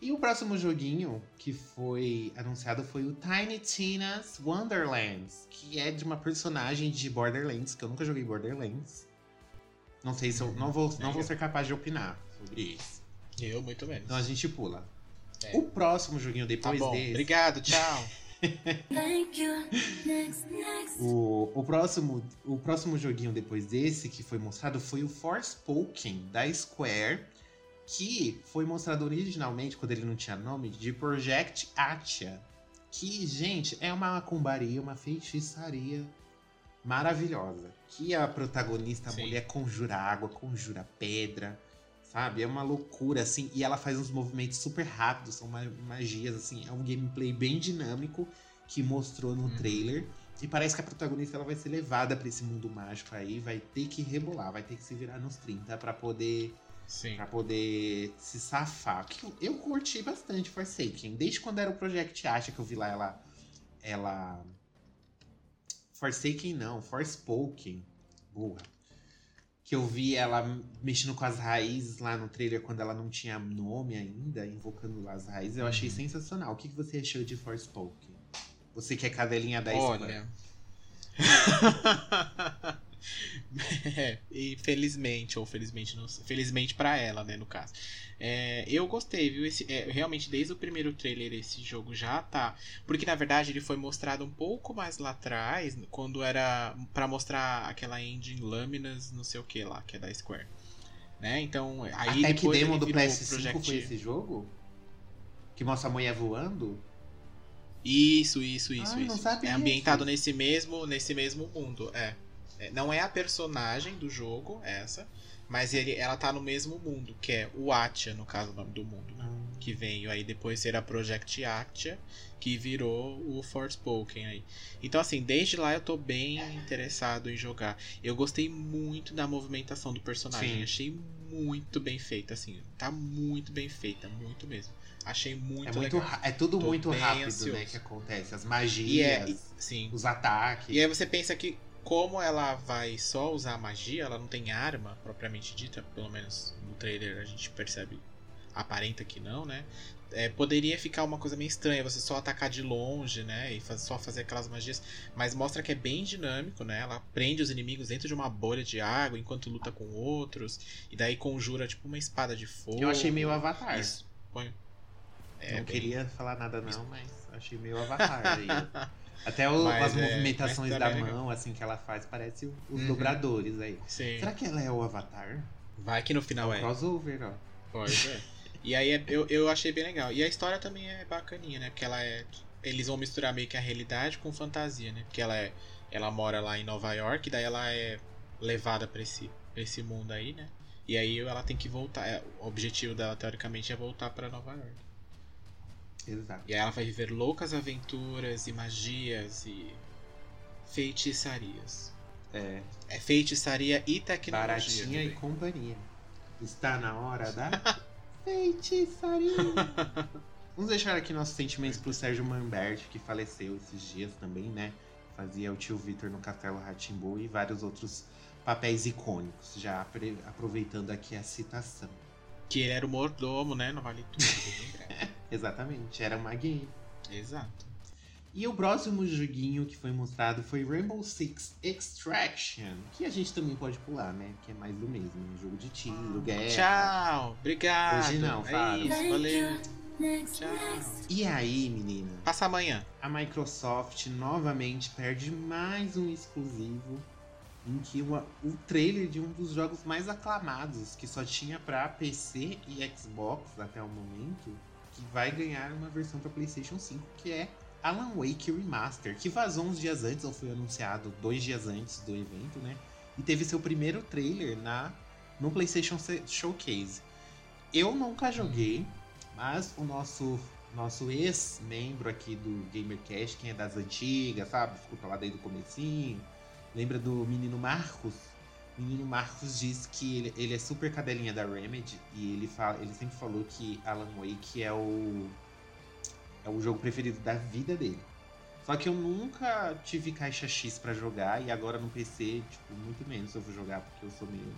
E o próximo joguinho que foi anunciado foi o Tiny Tina's Wonderlands, que é de uma personagem de Borderlands, que eu nunca joguei Borderlands. Não sei se eu não vou, não vou ser capaz de opinar sobre isso. Eu, muito menos. Então a gente pula. É. O próximo joguinho Tá depois bom, desse. obrigado, tchau. Thank you. Next, next. O, o, próximo, o próximo joguinho depois desse que foi mostrado foi o Forspoken da Square, que foi mostrado originalmente, quando ele não tinha nome, de Project Atia. Que, gente, é uma macumbaria, uma feitiçaria maravilhosa. Que a protagonista, a mulher, conjura água, conjura pedra, sabe? É uma loucura, assim. E ela faz uns movimentos super rápidos, são ma- magias, assim. É um gameplay bem dinâmico que mostrou no Uhum. trailer. E parece que a protagonista ela vai ser levada pra esse mundo mágico aí, vai ter que rebolar, vai ter que se virar nos 30 pra poder Sim. Pra poder se safar. Que eu, eu curti bastante Forsaken. Desde quando era o Project Asha que eu vi lá ela. Ela. Forsaken não, Forspoken. Boa. Que eu vi ela mexendo com as raízes lá no trailer quando ela não tinha nome ainda, invocando lá as raízes. Eu achei sensacional. O que, que você achou de Forspoken? Você que é cadelinha da. Olha. É, e felizmente, ou felizmente não sei, felizmente pra ela, né, no caso. É, eu gostei, viu? Esse, é, realmente, desde o primeiro trailer, esse jogo já tá. Porque na verdade ele foi mostrado um pouco mais lá atrás, quando era pra mostrar aquela engine Lâminas, não sei o que lá, que é da Square. Né? Então, aí Até que demo do virou PS5 Project- foi esse jogo? Que mostra a mulher voando? Isso, isso, isso, Ah, isso. É ambientado nesse mesmo, nesse mesmo mundo, é. É, Não é a personagem do jogo, essa, mas ele, ela tá no mesmo mundo, que é o Atia, no caso, o nome do mundo, né? Que veio aí depois ser a Project Actia, que virou o Forspoken aí. Então, assim, desde lá eu tô bem interessado em jogar. Eu gostei muito da movimentação do personagem. Sim. Achei muito bem feita, assim. Tá muito bem feita, muito mesmo. Achei muito, É, muito, legal. é tudo Tô muito rápido, ansioso. né? Que acontece. As é, magias, e- sim. os ataques. E aí você pensa que como ela vai só usar magia, ela não tem arma propriamente dita, pelo menos no trailer a gente percebe, aparenta que não, né? É, poderia ficar uma coisa meio estranha, você só atacar de longe, né? E faz- só fazer aquelas magias. Mas mostra que é bem dinâmico, né? Ela prende os inimigos dentro de uma bolha de água enquanto luta com outros. E daí conjura tipo uma espada de fogo. Eu achei meio avatar. Isso. Põe. É, não bem- queria falar nada não, mas achei meio avatar aí. Até o- Mas as é- movimentações da é mão, assim, que ela faz, parece os Uhum. dobradores aí. Sim. Será que ela é o avatar? Vai que no final é é. crossover, ó. Pode, é. E aí é- eu, eu achei bem legal. E a história também é bacaninha, né? Porque ela é. Eles vão misturar meio que a realidade com fantasia, né? Porque ela é. Ela mora lá em Nova York, daí ela é levada pra esse, pra esse mundo aí, né? E aí ela tem que voltar. é, o objetivo dela, teoricamente, é voltar pra Nova York. Exato. E aí ela vai viver loucas aventuras e magias e feitiçarias. É, É feitiçaria e tecnologia. baratinha e também. companhia. Está na hora da feitiçaria. Vamos deixar aqui nossos sentimentos pro Sérgio Manbert, que faleceu esses dias também, né? Fazia o tio Vitor no Castelo Ratimbu e vários outros papéis icônicos. Já aproveitando aqui a citação. Que ele era o mordomo, né? Não vale tudo. Exatamente, era uma gay. Exato. E o próximo joguinho que foi mostrado foi Rainbow Six Extraction, que a gente também pode pular, né? Que é mais do mesmo, um jogo de tiro, guerra. Tchau, obrigado. Hoje não, é fala. isso, valeu. Tchau. next. E aí, menina? Passa amanhã. A Microsoft novamente perde mais um exclusivo em que uma- o trailer de um dos jogos mais aclamados, que só tinha pra PC e Xbox até o momento, que vai ganhar uma versão pra PlayStation 5, que é Alan Wake Remaster, que vazou uns dias antes, ou foi anunciado dois dias antes do evento, né? E teve seu primeiro trailer na no PlayStation Showcase. Eu nunca joguei, mas o nosso nosso ex-membro aqui do GamerCast, quem é das antigas, sabe? Escuta lá desde o comecinho. Lembra do menino Marcos? O menino Marcos diz que ele, ele é super cadelinha da Remedy e ele, fala, ele sempre falou que Alan Wake é o é o jogo preferido da vida dele. Só que eu nunca tive caixa X pra jogar e agora no PC, tipo, muito menos eu vou jogar porque eu sou meio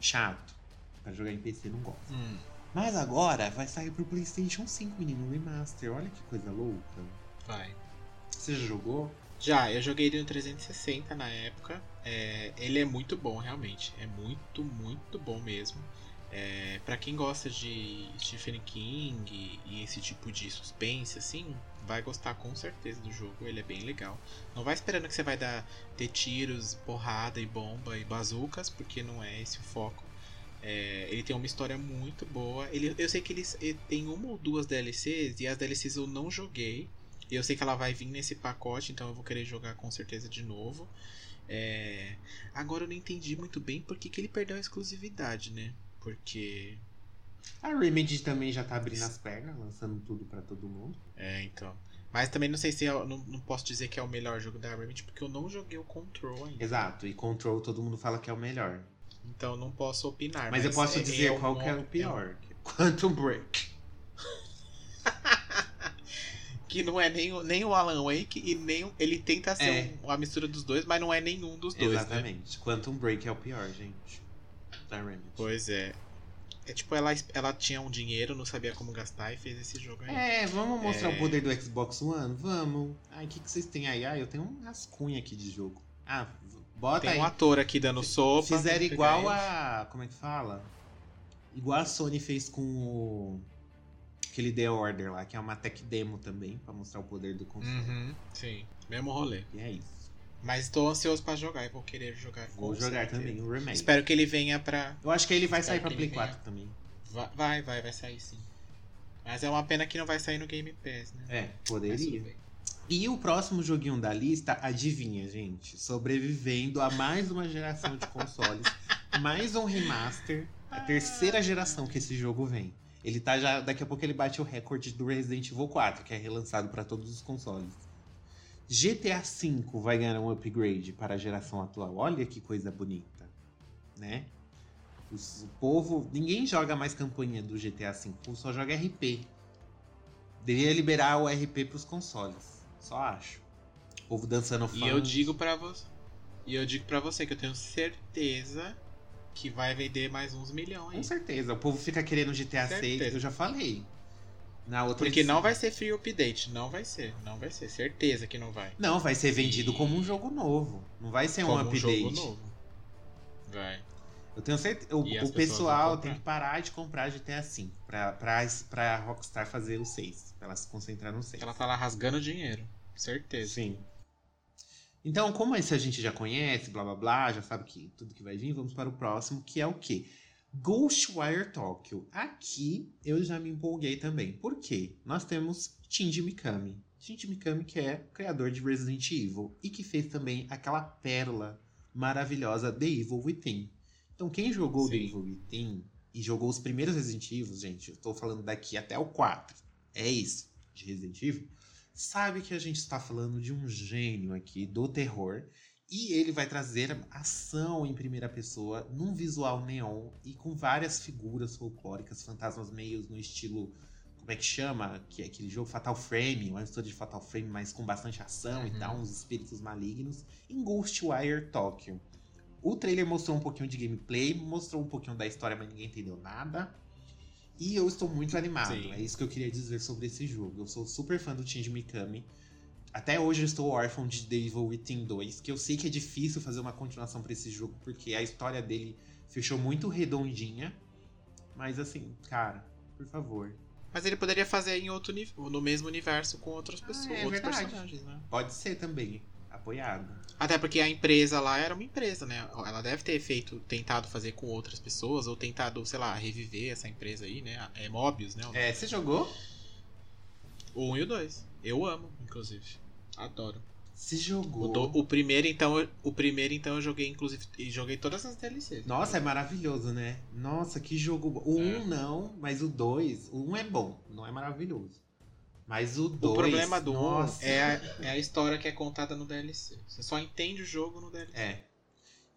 chato. Pra jogar em PC não gosto. Hum, Mas agora vai sair pro PlayStation 5, menino, remaster. Olha que coisa louca. vai. Você já jogou? Já, eu joguei ele no 360 na época. É, ele é muito bom, realmente. É muito, muito bom mesmo. É, para quem gosta de Stephen King e esse tipo de suspense, assim, vai gostar com certeza do jogo. Ele é bem legal. Não vai esperando que você vai dar ter tiros, porrada e bomba e bazucas, porque não é esse o foco. É, ele tem uma história muito boa. Ele, eu sei que ele, ele tem uma ou duas DLCs e as DLCs eu não joguei. Eu sei que ela vai vir nesse pacote, então eu vou querer jogar com certeza de novo. É, Agora eu não entendi muito bem por que, que ele perdeu a exclusividade, né? Porque. A Remedy também já tá abrindo as pernas, lançando tudo pra todo mundo. É, então. Mas também não sei se é, não, não posso dizer que é o melhor jogo da Remedy, porque eu não joguei o Control ainda. Exato, e Control todo mundo fala que é o melhor. Então não posso opinar. Mas, eu posso é- dizer é qual que é o é pior. Quantum Break. Que não é nem, o- nem o Alan Wake e nem ele tenta ser É. um- uma mistura dos dois, mas não é nenhum dos dois, né? Exatamente. Quantum Break é o pior, gente. Da Remedy. Pois é. É tipo, ela, ela tinha um dinheiro, não sabia como gastar e fez esse jogo aí. É, vamos mostrar É. o poder do Xbox One? Vamos. Ai, o que, que vocês têm aí? Ah, eu tenho um rascunho aqui de jogo. Ah, Bota Tem aí. um ator aqui dando sopa. Fizeram igual ele. a. Como é que fala? Igual a Sony fez com o. Aquele The Order lá, que é uma tech demo também, pra mostrar o poder do console. Uhum, sim, mesmo rolê. E é isso. Mas tô ansioso pra jogar e vou querer jogar com Vou jogar certeza. também o remake. Espero que ele venha pra. Eu acho que ele vai sair Espero pra que ele Play venha. 4 também. Va- Vai, vai, vai sair sim. Mas é uma pena que não vai sair no Game Pass, né? É, poderia. E o próximo joguinho da lista, adivinha, gente? Sobrevivendo a mais uma geração de consoles, mais um remaster, a terceira geração que esse jogo vem. Ele tá já. Daqui a pouco ele bate o recorde do Resident Evil 4, que é relançado para todos os consoles. GTA V vai ganhar um upgrade para a geração atual. Olha que coisa bonita, né? Os- o povo. Ninguém joga mais campanha do GTA V, o povo só joga RP. Deveria liberar o RP pros consoles. Só acho. O povo dançando funk. E eu digo pra você. E eu digo para você que eu tenho certeza que vai vender mais uns milhões Com certeza. O povo fica querendo GTA 6, Certeza. eu já falei. Na outra Porque edição. não vai ser free update, não vai ser, não vai ser, certeza que não vai. Não, vai ser vendido E- como um jogo novo. Não vai ser um Como update. jogo novo. Vai. Eu tenho certeza. O, o pessoal tem que parar de comprar GTA V pra, pra, pra Rockstar fazer o 6. Pra ela se concentrar no 6. Ela tá lá rasgando dinheiro, certeza. Sim. Então, como esse a gente já conhece, blá blá blá, já sabe que tudo que vai vir, vamos para o próximo, que é o quê? Ghostwire Tokyo. Aqui eu já me empolguei também. Por quê? Nós temos Shinji Mikami. Shinji Mikami que é criador de Resident Evil e que fez também aquela pérola maravilhosa The Evil Within. Então, quem jogou The Sim. Evil Within e jogou os primeiros Resident Evil, gente, eu tô falando daqui até o 4. É isso, de Resident Evil sabe que a gente está falando de um gênio aqui do terror e ele vai trazer ação em primeira pessoa num visual neon e com várias figuras folclóricas, fantasmas meios no estilo como é que chama? Que é aquele jogo Fatal Frame, uma história de Fatal Frame, mas com bastante ação e Uhum. tal, uns espíritos malignos, em Ghostwire Tokyo. O trailer mostrou um pouquinho de gameplay, mostrou um pouquinho da história, mas ninguém entendeu nada. E eu estou muito animado. Sim. É isso que eu queria dizer sobre esse jogo. Eu sou super fã do Shinji Mikami. Até hoje eu estou órfão de The Evil Within 2, que eu sei que é difícil fazer uma continuação pra esse jogo, porque a história dele fechou muito redondinha. Mas assim, cara, por favor. Mas ele poderia fazer em outro uni- no mesmo universo com outras pessoas, é outros verdade. personagens, né? Pode ser também. Apoiado. Até porque a empresa lá era uma empresa, né? Ela deve ter feito, tentado fazer com outras pessoas, ou tentado, sei lá, reviver essa empresa aí, né? É Mobius, né? É, você jogou? O 1 e o 2. Eu amo, inclusive. Adoro. O, jogou. do- o primeiro, então, eu- o primeiro, então, eu joguei, inclusive, e joguei todas as DLCs. Nossa, é maravilhoso, né? Nossa, que jogo bom. O 1 É. um não, mas o 2. O 1 um é bom, não é maravilhoso. Mas o 2. O problema do 1 nossa, é a, é a história que é contada no DLC. Você só entende o jogo no DLC. É.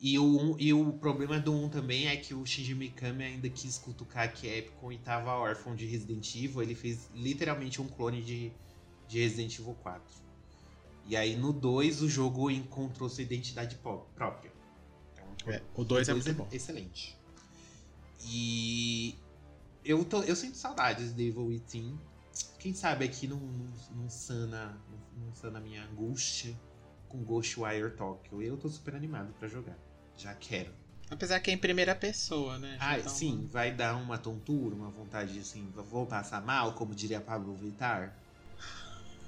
E o, um- e o problema do 1 um também é que o Shinji Mikami ainda quis cutucar que é Capcom e tava órfão de Resident Evil. Ele fez literalmente um clone de, de Resident Evil 4. E aí no 2 o jogo encontrou sua identidade pró- própria. Então, É, o 2 é muito bom. Excelente. E eu, tô, eu sinto saudades de Evil Within. Quem sabe aqui não, não, não sana, não, não sana minha angústia com Ghostwire Tokyo. Eu tô super animado pra jogar. Já quero. Apesar que é em primeira pessoa, né? Já Ah, dá sim, uma- vai dar uma tontura, uma vontade de assim, vou passar mal, como diria Pablo Vittar?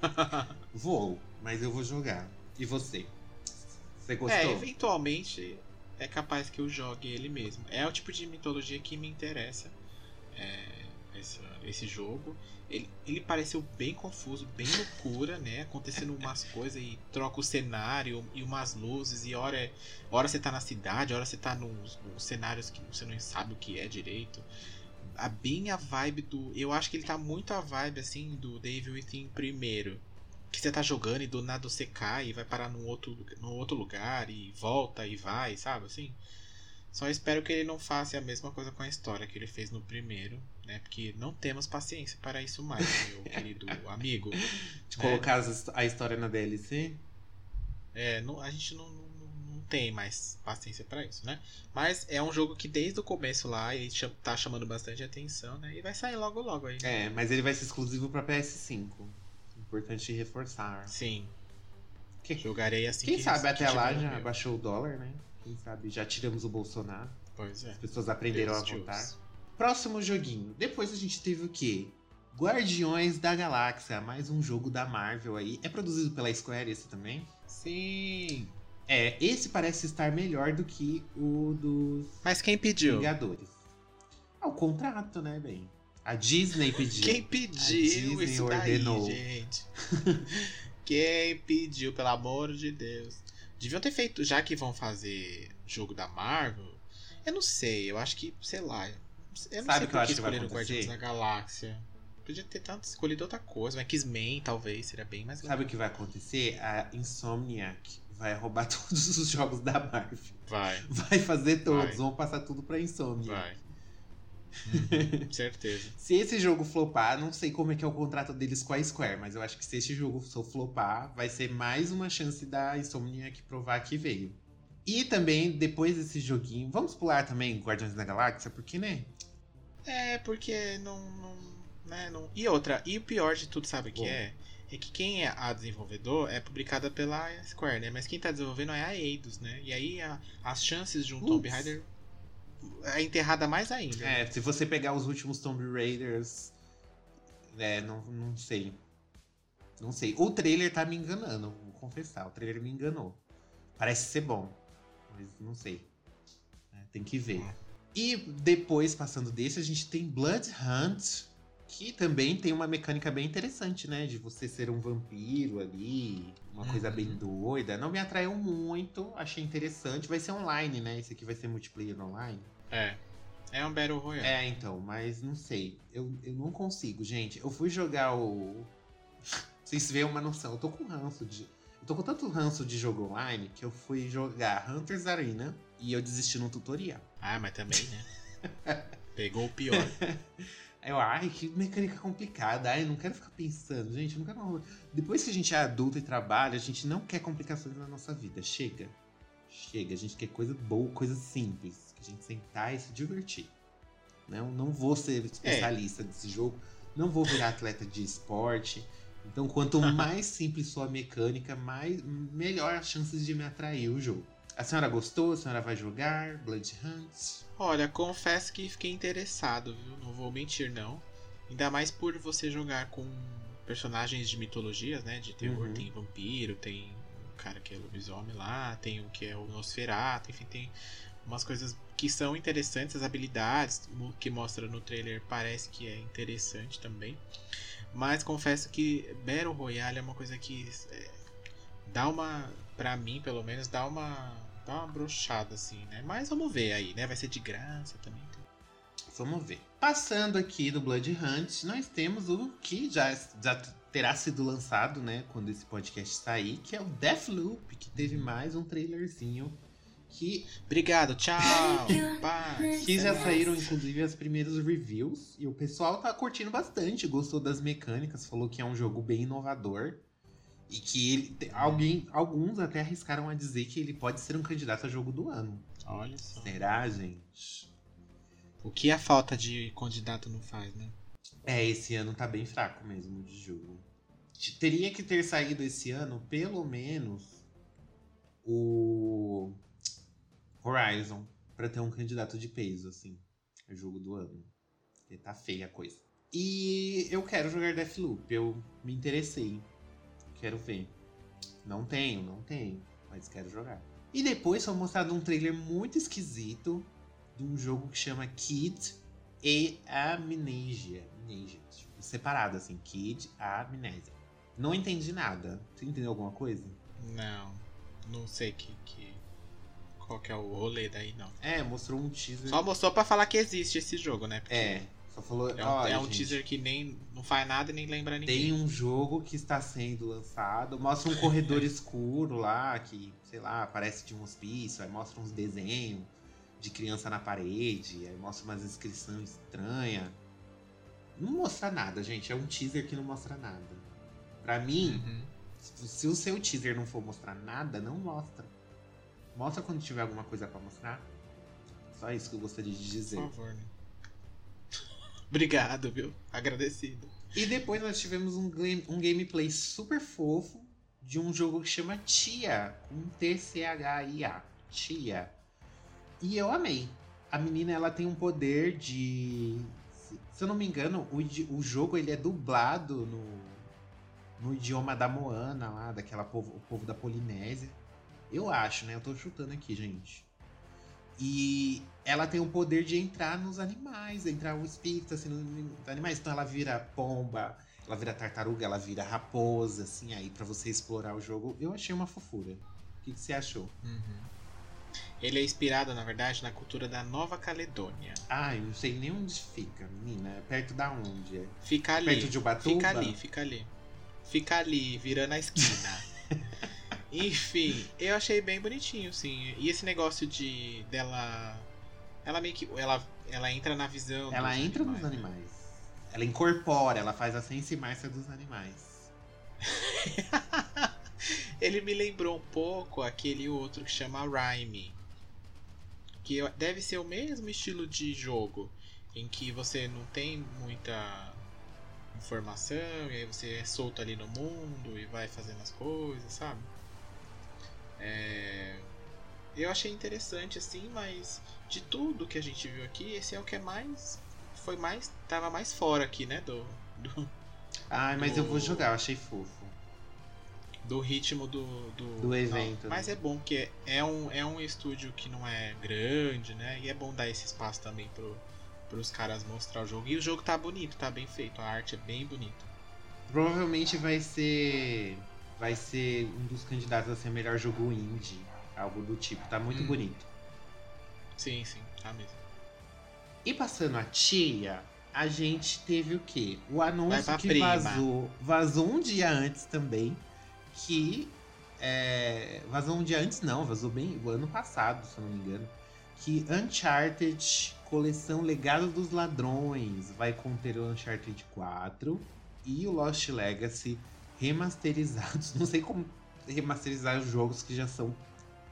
Vou, mas eu vou jogar. E você? Você gostou? É, eventualmente é capaz que eu jogue ele mesmo. É o tipo de mitologia que me interessa. é, essa- esse jogo. Ele, ele pareceu bem confuso, bem loucura, né? Acontecendo umas coisas e troca o cenário e umas luzes, e hora, é- hora você tá na cidade, hora você tá nos, nos cenários que você não sabe o que é direito. A, bem a vibe do. Eu acho que ele tá muito a vibe assim do Devil Within primeiro que você tá jogando e do nada você cai e vai parar num outro, num outro lugar e volta e vai, sabe assim? Só espero que ele não faça a mesma coisa com a história que ele fez no primeiro, né? Porque não temos paciência para isso mais, meu querido amigo. De né? colocar a história na DLC? É, não- a gente não, não, não tem mais paciência para isso, né? Mas é um jogo que desde o começo lá ele tá chamando bastante atenção, né? E vai sair logo logo aí. É, mas ele vai ser exclusivo pra PS5. Importante reforçar. Sim. Que- Jogarei assim Quem que sabe que até lá já meu. baixou o dólar, né? Quem sabe já tiramos o Bolsonaro. Pois é. As pessoas aprenderam Deus a votar. ouça. Próximo joguinho. Depois a gente teve o quê? Guardiões da Galáxia, mais um jogo da Marvel aí. É produzido pela Square esse também? Sim. É, esse parece estar melhor do que o dos Mas quem pediu? Vingadores. Ah, o contrato, né, bem? A Disney pediu. Quem A pediu Disney isso ordenou. daí, gente? Quem pediu, pelo amor de Deus? Deviam ter feito, já que vão fazer jogo da Marvel, eu não sei, eu acho que, sei lá. Eu não Sabe sei o que eu por acho que vai escolheram Guardiões acontecer? da Galáxia. Podia ter tanto escolhido outra coisa, mas X-Men talvez seria bem mais legal. Sabe o que vai acontecer? A Insomniac vai roubar todos os jogos da Marvel. Vai, Vai fazer todos, Vai. vão passar tudo pra Insomniac. vai. Uhum, certeza. Se esse jogo flopar, não sei como é que é o contrato deles com a Square, mas eu acho que se esse jogo só flopar, vai ser mais uma chance da Insomniac provar que veio. E também, depois desse joguinho, vamos pular também Guardiões da Galáxia, porque, né? É, porque não. não, né, não... E outra, e o pior de tudo, sabe o que é? É que quem é a desenvolvedor é publicada pela Square, né? Mas quem tá desenvolvendo é a Eidos, né? E aí a- as chances de um Tomb Putz. Raider é enterrada mais ainda. né? É, se você pegar os últimos Tomb Raiders, é, não, não sei. Não sei. O trailer tá me enganando, vou confessar. O trailer me enganou. Parece ser bom, mas não sei. É, tem que ver. E depois, passando desse, a gente tem Blood Hunt, que também tem uma mecânica bem interessante, né? De você ser um vampiro ali, uma coisa Uhum. bem doida. Não me atraiu muito, achei interessante. Vai ser online, né? Esse aqui vai ser multiplayer online. É. É um Battle Royale. É, então, mas não sei. Eu, eu não consigo, gente. Eu fui jogar o. Vocês veem uma noção. Eu tô com ranço de. Eu tô com tanto ranço de jogo online que eu fui jogar Hunters Arena e eu desisti no tutorial. Ah, mas também, né? Pegou o pior. Eu, ai, que mecânica complicada. Ai, eu não quero ficar pensando, gente. Não quero. Depois que a gente é adulto e trabalha, a gente não quer complicações na nossa vida. Chega. Chega. A gente quer coisa boa, coisa simples. Que a gente sentar e se divertir. Não, não vou ser especialista desse jogo. Não vou virar atleta de esporte. Então, quanto mais simples for a mecânica, mais, melhor as chances de me atrair o jogo. A senhora gostou? A senhora vai jogar? Blood Hunt? Olha, confesso que fiquei interessado, viu? Não vou mentir, não. Ainda mais por você jogar com personagens de mitologias, né? De terror. Uhum. Tem vampiro, tem um cara que é lobisomem lá, tem um que é o Nosferatu, enfim, tem umas coisas que são interessantes, as habilidades que mostra no trailer parece que é interessante também. Mas confesso que Battle Royale é uma coisa que é, dá uma, pra mim pelo menos, dá uma dá uma brochada assim, né? Mas vamos ver aí, né? Vai ser de graça também. Vamos ver. Passando aqui do Blood Hunt, nós temos o que já, já terá sido lançado, né? Quando esse podcast sair, que é o Deathloop, que teve mais um trailerzinho. Que, Obrigado, tchau. Paz. que já saíram, inclusive, as primeiras reviews. E o pessoal tá curtindo bastante, gostou das mecânicas, falou que é um jogo bem inovador. E que ele. Alguém, alguns até arriscaram a dizer que ele pode ser um candidato a jogo do ano. Olha só. Será, gente? O que a falta de candidato não faz, né? É, esse ano tá bem fraco mesmo de jogo. Teria que ter saído esse ano, pelo menos, o Horizon, pra ter um candidato de peso, assim, o jogo do ano. Porque tá feia a coisa. E eu quero jogar Deathloop, eu me interessei. Quero ver. Não tenho, não tenho, mas quero jogar. E depois foi mostrado um trailer muito esquisito de um jogo que chama Kid e Amnesia. Amnesia. Tipo, separado assim, Kid Amnesia. Não entendi nada. Você entendeu alguma coisa? Não. Não sei que, que qual que é o rolê daí, não. É, mostrou um teaser. Só mostrou pra falar que existe esse jogo, né? Porque É, só falou. É um, "Olha, é um gente, teaser que nem não faz nada e nem lembra ninguém. Tem um jogo que está sendo lançado. Mostra um corredor escuro lá, que, sei lá, parece de um hospício. Aí mostra uns desenhos de criança na parede. Aí mostra umas inscrições estranhas. Não mostra nada, gente. É um teaser que não mostra nada. Pra mim, Uhum. Se se o seu teaser não for mostrar nada, não mostra. Mostra quando tiver alguma coisa pra mostrar. Só isso que eu gostaria de dizer. Por favor, né? Obrigado, viu? Agradecido. E depois nós tivemos um, game- um gameplay super fofo de um jogo que chama Tia, com T-C-H-I-A. Tia. E eu amei. A menina, ela tem um poder de... se- eu não me engano, o, o jogo ele é dublado no, no idioma da Moana lá, daquela povo, o povo da Polinésia. Eu acho, né? Eu tô chutando aqui, gente. E ela tem o poder de entrar nos animais, entrar o espírito assim nos animais. Então ela vira pomba, ela vira tartaruga, ela vira raposa, assim, aí pra você explorar o jogo. Eu achei uma fofura. O que, que você achou? Ele é inspirado, na verdade, na cultura da Nova Caledônia. Ah, eu não sei nem onde fica, menina. É perto da onde? É? Fica ali. Perto de Ubatuba? Fica ali, fica ali. Fica ali, virando a esquina. Enfim, eu achei bem bonitinho, sim. E esse negócio de dela. Ela meio que. Ela, ela entra na visão. Ela entra nos animais. animais. Ela incorpora, ela faz a sense marcha dos animais. Ele me lembrou um pouco aquele outro que chama Rhyme. Que deve ser o mesmo estilo de jogo. Em que você não tem muita informação, e aí você é solto ali no mundo e vai fazendo as coisas, sabe? É, Eu achei interessante assim, mas de tudo que a gente viu aqui, esse é o que é mais. Foi mais. Tava mais fora aqui, né? Do, do, Ai, mas eu vou jogar, eu achei fofo. do ritmo do, do, Do evento, Mas né? é bom que é, é um, é um estúdio que não é grande, né? E é bom dar esse espaço também pro, pros caras mostrar o jogo. E o jogo tá bonito, tá bem feito, a arte é bem bonita. Provavelmente vai ser. Vai ser um dos candidatos a ser melhor jogo indie. Algo do tipo. Tá muito Hum. bonito. Sim, sim, tá mesmo. E passando a tia, a gente teve o quê? O anúncio que prima. vazou. Vazou um dia antes também. Que. é, vazou um dia antes, não, vazou bem o ano passado, se eu não me engano. Que Uncharted Coleção Legado dos Ladrões vai conter o Uncharted 4 e o Lost Legacy remasterizados. Não sei como remasterizar os jogos que já são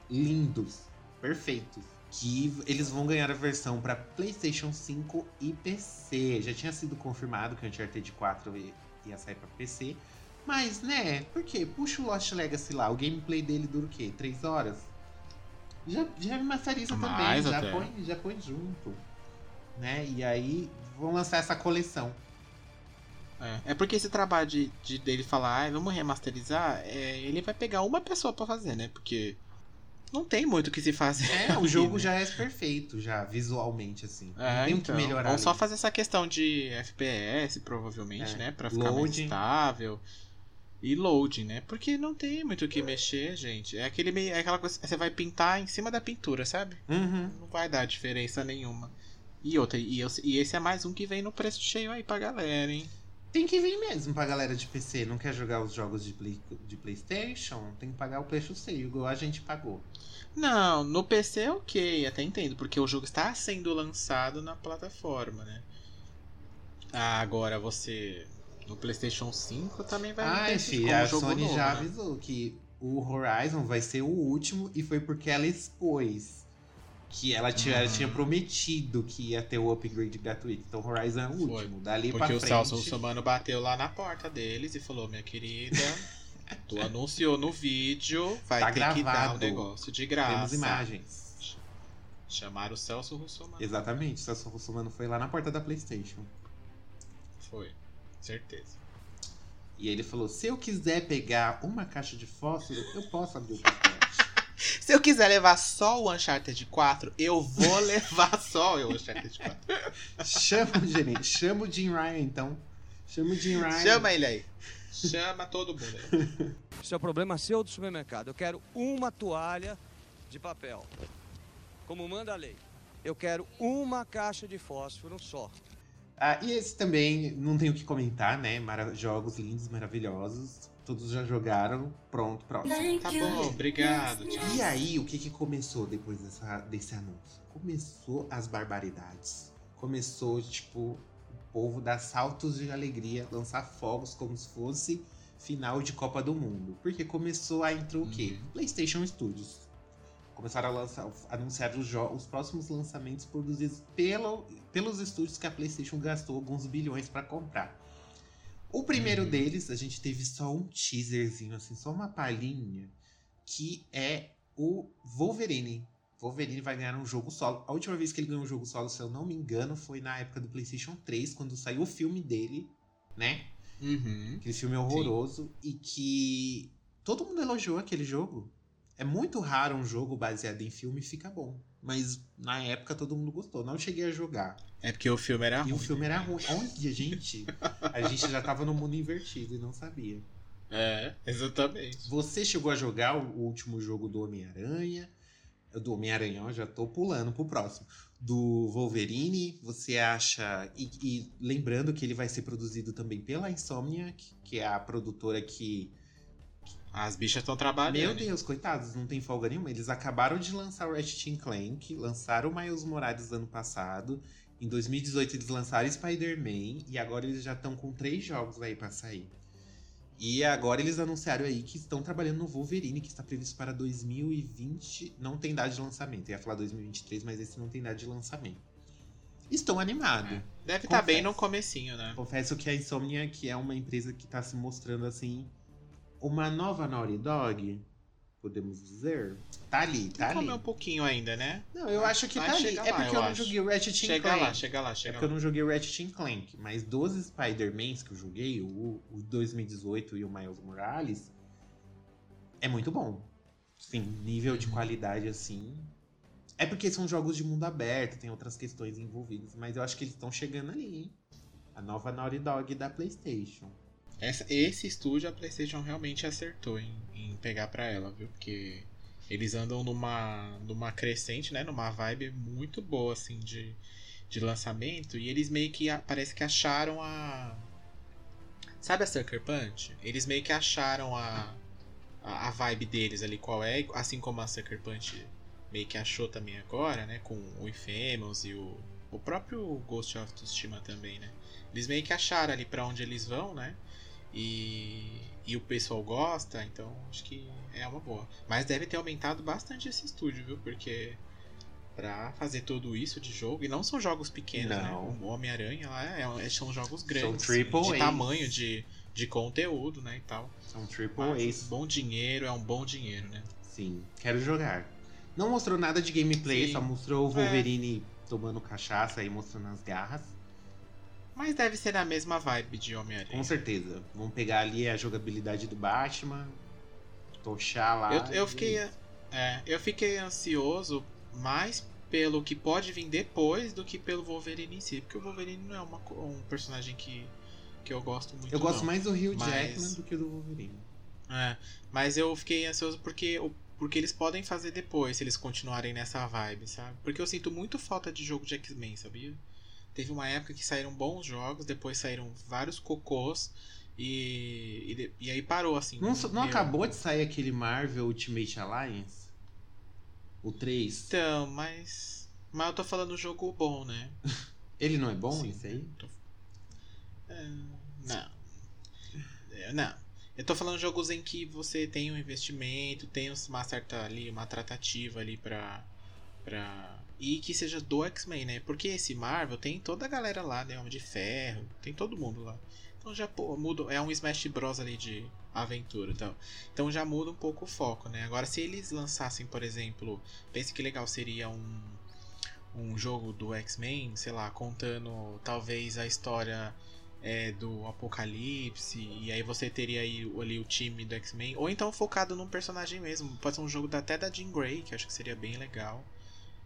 lindos, perfeitos. Que eles vão ganhar a versão para PlayStation 5 e PC. Já tinha sido confirmado que o Uncharted 4 i- ia sair para PC. Mas, né, por quê? Puxa o Lost Legacy lá. O gameplay dele dura o quê? 3 horas? Já, já remasteriza também. Mais Já até. põe, já põe junto. Né? E aí vão lançar essa coleção. É, é porque esse trabalho de, de dele falar, ah, vamos remasterizar, é, ele vai pegar uma pessoa pra fazer, né? Porque não tem muito o que se fazer. É, o jogo né? já é perfeito, já, visualmente, assim. É, não tem então, que melhorar. Só ali. fazer essa questão de FPS, provavelmente, É, né? Pra ficar mais loading. estável. E loading, né? Porque não tem muito o que mexer, gente. É aquele meio, é aquela coisa. Você vai pintar em cima da pintura, sabe? Uhum. Não vai dar diferença nenhuma. E outra, e, eu- e esse é mais um que vem no preço cheio aí pra galera, hein? Tem que vir mesmo pra galera de PC. Não quer jogar os jogos de, Play- de PlayStation? Tem que pagar o preço cheio, igual a gente pagou. Não, no PC é ok, até entendo, porque o jogo está sendo lançado na plataforma, né? Ah, agora você. No PlayStation 5 também vai filho, como a Sony novo, já né? avisou que o Horizon vai ser o último e foi porque ela expôs que ela tinha, ela Uhum. tinha prometido que ia ter o upgrade gratuito. Então Horizon é o Foi, último. Dali pra Porque o frente. Celso Russomano bateu lá na porta deles e falou: Minha querida, tu anunciou no vídeo, vai Tá ter que dar o gravado. negócio de graça. Temos imagens. Chamaram o Celso Russomano. Exatamente, o Celso Russomano foi lá na porta da PlayStation. Foi, certeza. E ele falou: se eu quiser pegar uma caixa de fósforo, eu posso abrir o pacote. Se eu quiser levar só o Uncharted 4, eu vou levar só o Uncharted 4. chama o gerente, chama o Jim Ryan então. Chama o Jim Ryan. Chama ele aí. Chama todo mundo aí. Isso é o problema seu do supermercado. Eu quero uma toalha de papel. Como manda a lei. Eu quero uma caixa de fósforo só. Ah, e esse também, não tenho o que comentar, né? Mara- jogos lindos, maravilhosos. Todos já jogaram. Pronto, próximo. Tá bom, obrigado. Tchau. E aí, o que, que começou depois dessa, desse anúncio? Começou as barbaridades. Começou, tipo, o povo dar saltos de alegria, lançar fogos como se fosse final de Copa do Mundo. Porque começou a entrar o quê? PlayStation Studios. Começaram a lançar, anunciar os, os próximos lançamentos produzidos pelo, pelos estúdios que a PlayStation gastou alguns bilhões para comprar. O primeiro deles, a gente teve só um teaserzinho, assim, só uma palhinha, que é o Wolverine. Wolverine vai ganhar um jogo solo. A última vez que ele ganhou um jogo solo, se eu não me engano, foi na época do PlayStation 3, quando saiu o filme dele, né? Uhum. Aquele filme horroroso e que todo mundo elogiou aquele jogo. É muito raro um jogo baseado em filme fica bom. Mas na época todo mundo gostou. Não cheguei a jogar. É porque o filme era E ruim. o filme era ruim. Onde, gente? A gente já tava no mundo invertido e não sabia. É, exatamente. Você chegou a jogar o último jogo do Homem-Aranha? Do Homem-Aranha, ó, já tô pulando pro próximo. Do Wolverine, você acha. E, e lembrando que ele vai ser produzido também pela Insomniac, que é a produtora que. As bichas estão trabalhando. Meu Deus, coitados, não tem folga nenhuma. Eles acabaram de lançar o Ratchet Clank, lançaram o Miles Morales ano passado. Em 2018 eles lançaram Spider-Man e agora eles já estão com três jogos aí pra sair. E agora eles anunciaram aí que estão trabalhando no Wolverine, que está previsto para 2020. Não tem data de lançamento. Eu ia falar 2023, mas esse não tem data de lançamento. Estou animado. Deve estar bem Confesso. no comecinho, né? Confesso que a Insomnia que é uma empresa que está se mostrando assim uma nova Naughty Dog, podemos dizer. Tá ali, tá ali. Comer um pouquinho ainda, né? Não, eu acho que Vai tá ali. É lá, porque eu eu, não joguei o Ratchet Chega Clank. lá, chega lá, É chega porque eu lá. não joguei o Ratchet Clank, mas dos Spider-Mans que eu joguei, o, o 2018 e o Miles Morales, é muito bom. Sim, nível Uhum. de qualidade assim. É porque são jogos de mundo aberto, tem outras questões envolvidas, mas eu acho que eles estão chegando ali, hein? A nova Naughty Dog da PlayStation. Essa- esse estúdio a PlayStation realmente acertou em, em pegar pra ela, viu? Porque eles andam numa, numa crescente, né? Numa vibe muito boa, assim, de, de lançamento. E eles meio que parece que acharam a. Sabe a Sucker Punch? Eles meio que acharam a, a, a vibe deles ali, qual é, assim como a Sucker Punch meio que achou também agora, né? Com o Infamous e o, o próprio Ghost of Tsushima também, né? Eles meio que acharam ali pra onde eles vão, né? E, e o pessoal gosta, então acho que é uma boa. Mas deve ter aumentado bastante esse estúdio, viu? Porque pra fazer tudo isso de jogo, e não são jogos pequenos, né? Não. O Homem-Aranha lá é, é- são jogos grandes, triple assim, de tamanho, de, de conteúdo, né? E tal. São triple Mas A's. bom dinheiro é um bom dinheiro, né? Sim, quero jogar. Não mostrou nada de gameplay, Sim. só mostrou o É. Wolverine tomando cachaça e mostrando as garras. Mas deve ser na mesma vibe de Com Homem-Aranha. certeza. Vamos pegar ali a jogabilidade do Batman, tochar lá. Eu, eu fiquei. É, eu fiquei ansioso mais pelo que pode vir depois do que pelo Wolverine em si. Porque o Wolverine não é uma um personagem que, que eu gosto muito. Eu gosto não. mais do Hugh Mas- Jackman do que do Wolverine. É, mas eu fiquei ansioso porque, o- porque eles podem fazer depois, se eles continuarem nessa vibe, sabe? Porque eu sinto muito falta de jogo de X-Men, sabia? Teve uma época que saíram bons jogos, depois saíram vários cocôs e, e, e aí parou assim. Não, não Meu- acabou de sair aquele Marvel Ultimate Alliance? O 3? Então, mas. Mas eu tô falando jogo bom, né? Ele não é bom, Sim. esse aí? Tô- É, não. É, Não. Eu tô falando jogos em que você tem um investimento, tem uma certa ali, uma tratativa ali pra. pra... E que seja do X-Men, né? Porque esse Marvel tem toda a galera lá, né? Homem de Ferro, tem todo mundo lá. Então já pô, muda. É um Smash Bros ali de aventura e tal. Então já muda um pouco o foco, né? Agora, se eles lançassem, por exemplo, pense que legal seria um, um jogo do X-Men, sei lá, contando talvez a história é, do Apocalipse, e aí você teria aí ali o time do X-Men, ou então focado num personagem mesmo. Pode ser um jogo até da Jean Grey, que acho que seria bem legal.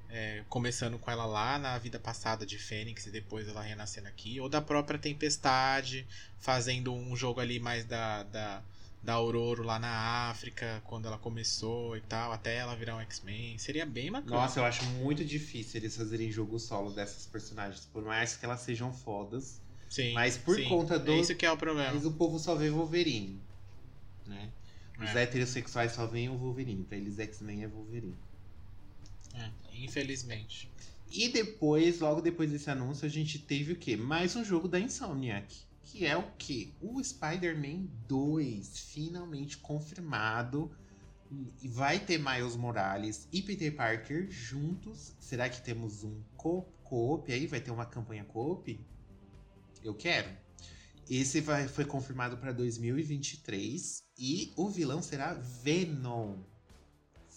É, começando com ela lá na vida passada de Fênix e depois ela renascendo aqui, ou da própria Tempestade, fazendo um jogo ali mais da, da, da Aurora lá na África, quando ela começou e tal, até ela virar um X-Men. Seria bem bacana. Nossa, eu acho muito difícil eles fazerem jogo solo dessas personagens, por mais que elas sejam fodas. Sim, Mas por sim. conta do- É isso que é o problema. Mas o povo só vê Wolverine, né? Os É. heterossexuais só veem o Wolverine, pra eles X-Men é Wolverine. É, infelizmente. E depois, logo depois desse anúncio, a gente teve o quê? Mais um jogo da Insomniac. Que é o quê? O Spider-Man 2, finalmente confirmado. E vai ter Miles Morales e Peter Parker juntos. Será que temos um co- co-op aí? Vai ter uma campanha co-op? Eu quero. esse vai, foi confirmado para 2023 e o vilão será Venom.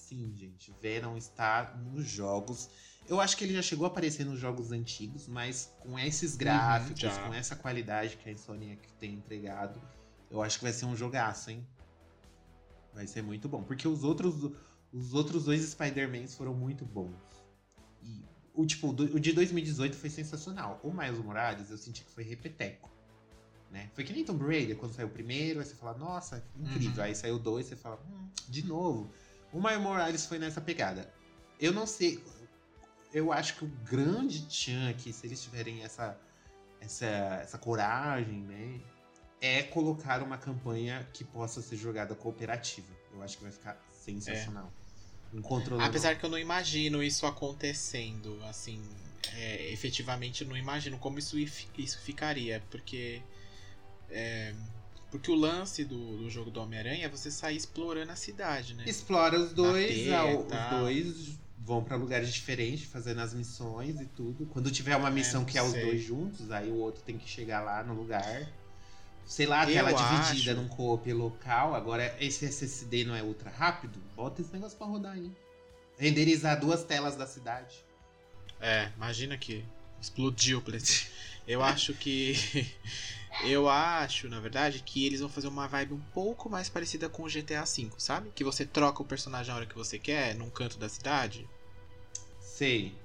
Sim, gente, Venom está nos jogos. Eu acho que ele já chegou a aparecer nos jogos antigos, mas com esses gráficos, já. com essa qualidade que a Insomniac tem entregado, eu acho que vai ser um jogaço, hein? Vai ser muito bom. Porque os outros, os outros dois Spider-Mans foram muito bons. E o, tipo, do- o de 2018 foi sensacional. O Miles Morales, eu senti que foi repeteco. Né? Foi que nem Tomb Raider, quando saiu o primeiro, aí você fala, nossa, incrível. Uhum. Aí saiu o dois, você fala, hum, de novo. O Miles Morales foi nessa pegada. Eu não sei. Eu acho que o grande chunk, se eles tiverem essa, essa, essa coragem, né? É colocar uma campanha que possa ser jogada cooperativa. Eu acho que vai ficar sensacional. Um controle. Apesar que eu não imagino isso acontecendo, assim, é, efetivamente eu não imagino como isso, isso ficaria, porque é, porque o lance do, do jogo do Homem-Aranha é você sair explorando a cidade, né? Explora os dois, teia ah, os dois vão pra lugares diferentes, fazendo as missões e tudo. Quando tiver uma missão não que é os sei. dois juntos, aí o outro tem que chegar lá no lugar. Sei lá, Eu tela dividida acho- num co-op local. Agora, esse SSD não é ultra rápido? Bota esse negócio pra rodar aí. Renderizar duas telas da cidade. É, imagina que explodiu o. Eu acho que. Eu acho, na verdade, que eles vão fazer uma vibe um pouco mais parecida com o GTA V, sabe? Que você troca o personagem a hora que você quer, num canto da cidade. Sei.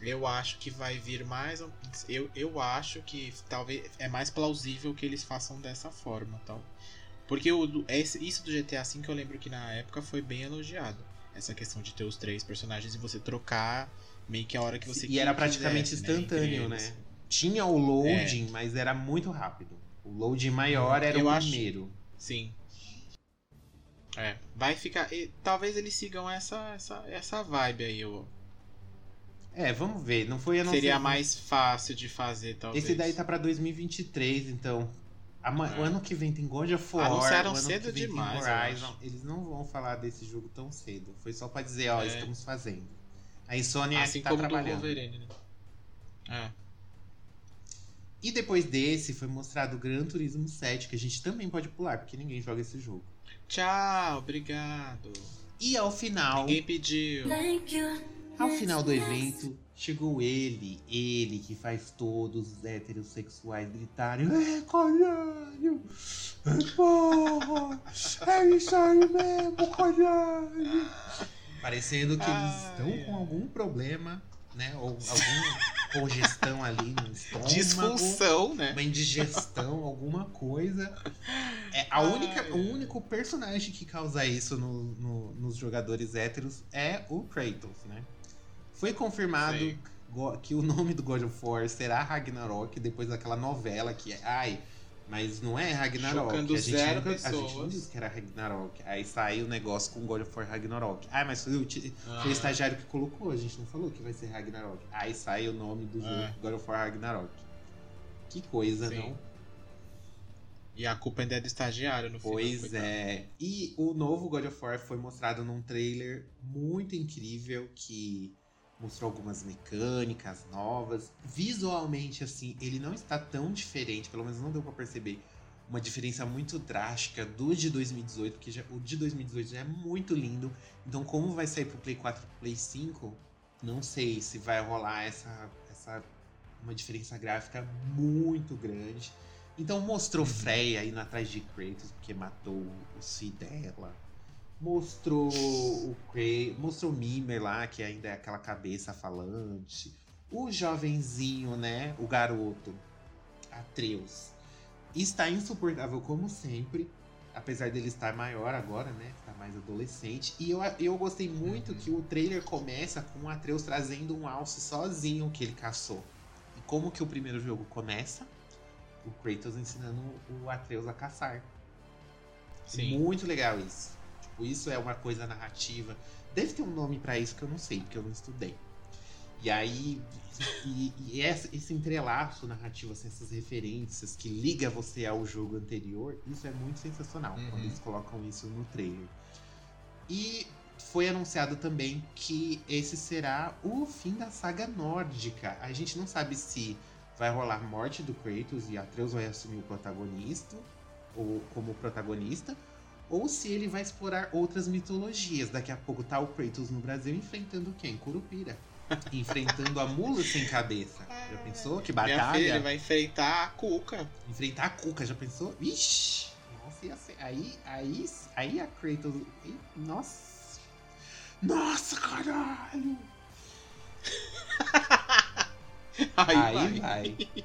Eu acho que vai vir mais. um- Eu, eu acho que talvez é mais plausível que eles façam dessa forma, tal. Porque o, esse- isso do GTA V eu lembro que na época foi bem elogiado. Essa questão de ter os três personagens e você trocar meio que a hora que você e era praticamente quisesse, né, instantâneo, entre né? Tinha o loading, mas era muito rápido. O loading maior era Eu o acho- primeiro. Sim. É, vai ficar. e talvez eles sigam essa, essa, essa vibe aí. Eu, É, vamos ver. Não foi anunciado. seria mais fácil de fazer, talvez. Esse daí tá pra 2023, então. ama- É. O ano que vem tem God of War. Anunciaram cedo que vem tem demais, Horizon. Eles não vão falar desse jogo tão cedo. Foi só pra dizer, ó, É. estamos fazendo. A Insomnia é Assim que tá como do trabalhando. Wolverine, né? É. E depois desse foi mostrado o Gran Turismo 7, que a gente também pode pular, porque ninguém joga esse jogo. Tchau, obrigado. E ao final, Ninguém pediu. Thank you. ao final do evento, chegou ele, ele que faz todos os heterossexuais gritarem: É, caralho! É porra! É isso aí mesmo, caralho! Parecendo que eles Ai, estão ai. com algum problema, né? Ou alguma congestão ali no estômago. Disfunção, né? uma indigestão, alguma coisa. É, a única, o único personagem que causa isso no- no- nos jogadores héteros é o Kratos, né? Foi confirmado Sim. que o nome do God of War será Ragnarok, depois daquela novela que é. Ai, mas não é Ragnarok. Chocando a, gente zero nunca, a gente não pessoas. disse que era Ragnarok. Aí saiu o negócio com God of War Ragnarok. Ai, mas foi o, ti- foi o Aham. estagiário que colocou, a gente não falou que vai ser Ragnarok. Aí sai o nome do jogo É. God of War Ragnarok. Que coisa, Sim. não? E a culpa ainda é do estagiário no final. Pois é. E o novo God of War foi mostrado num trailer muito incrível que mostrou algumas mecânicas novas. Visualmente, assim, ele não está tão diferente, pelo menos não deu pra perceber uma diferença muito drástica do de 2018, porque já- o de 2018 já é muito lindo. Então, como vai sair pro Play 4 e pro Play 5, não sei se vai rolar essa, essa uma diferença gráfica muito grande. Então mostrou Freya indo atrás de Kratos porque matou o filho dela. Mostrou o Kratos, mostrou o Mimer lá, que ainda é aquela cabeça falante. O jovenzinho, né? O garoto, Atreus, está insuportável como sempre. Apesar dele estar maior agora, né? Tá mais adolescente. E eu, eu gostei muito que o trailer começa com o Atreus trazendo um alce sozinho que ele caçou. E como que o primeiro jogo começa? O Kratos ensinando o Atreus a caçar. Sim. Muito legal isso. Tipo, isso é uma coisa narrativa. Deve ter um nome pra isso que eu não sei, porque eu não estudei. E aí, e, e esse entrelaço narrativo, assim, essas referências que liga você ao jogo anterior, isso é muito sensacional Uhum. quando eles colocam isso no trailer. E foi anunciado também que esse será o fim da saga nórdica. A gente não sabe se vai rolar a morte do Kratos e Atreus vai assumir o protagonista, ou como protagonista, ou se ele vai explorar outras mitologias. Daqui a pouco tá o Kratos no Brasil enfrentando quem? Curupira. enfrentando a mula sem cabeça. Já pensou? Que Minha filha, batalha? ele vai enfrentar a Cuca. Enfrentar a Cuca, já pensou? Ixi! Nossa, ia ser. Aí, aí, aí a Kratos. Nossa! Nossa, caralho! Aí, Aí vai. vai.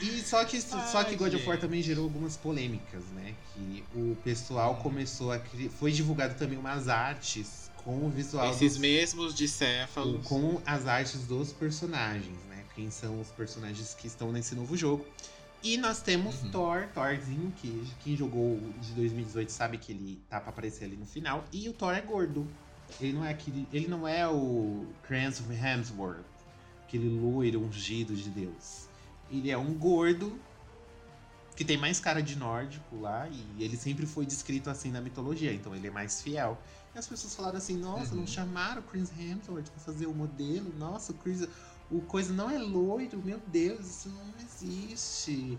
E só que, só Ai, que God of War também gerou algumas polêmicas, né? Que o pessoal começou a criar. Foi divulgado também umas artes com o visual Esses dos- mesmos dicéfalos. com as artes dos personagens, né? Quem são os personagens que estão nesse novo jogo. E nós temos Uhum. Thor, Thorzinho, que quem jogou de 2018 sabe que ele tá pra aparecer ali no final. E o Thor é gordo. Ele não é aquele. Ele não é o Chris Hemsworth, aquele loiro ungido de Deus. Ele é um gordo que tem mais cara de nórdico lá, e ele sempre foi descrito assim na mitologia, então ele é mais fiel. E as pessoas falaram assim, nossa, Uhum. não chamaram o Chris Hemsworth pra fazer o modelo, nossa, o Chris. O coisa não é loiro, meu Deus, isso não existe.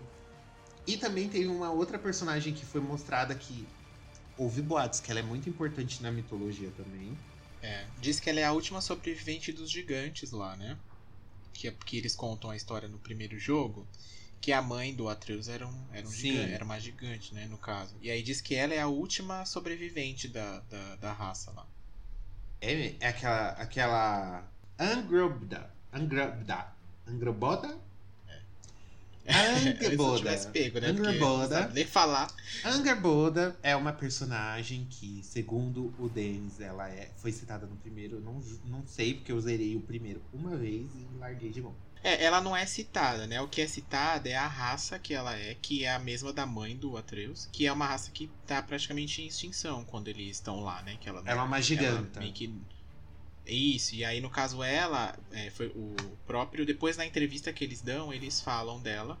E também tem uma outra personagem que foi mostrada que houve boatos, que ela é muito importante na mitologia também. É, diz que ela é a última sobrevivente dos gigantes lá, né? Que, que eles contam a história no primeiro jogo. Que a mãe do Atreus era, um, era, um gigante, era uma gigante, né? No caso. E aí diz que ela é a última sobrevivente da, da, da raça lá. É, é aquela. aquela. Angrobda. Angrobda. Angroboda? Angerboda. tivesse pego, né? Sabe nem falar. Angerboda é uma personagem que, segundo o Denis, ela é, foi citada no primeiro. Eu não, não sei, porque eu zerei o primeiro uma vez e larguei de mão. É, ela não é citada, né? O que é citada é a raça que ela é, que é a mesma da mãe do Atreus, que é uma raça que tá praticamente em extinção quando eles estão lá, né? Que Ela é uma giganta. Ela meio que... Isso, e aí no caso ela, é, foi o próprio, depois na entrevista que eles dão, eles falam dela,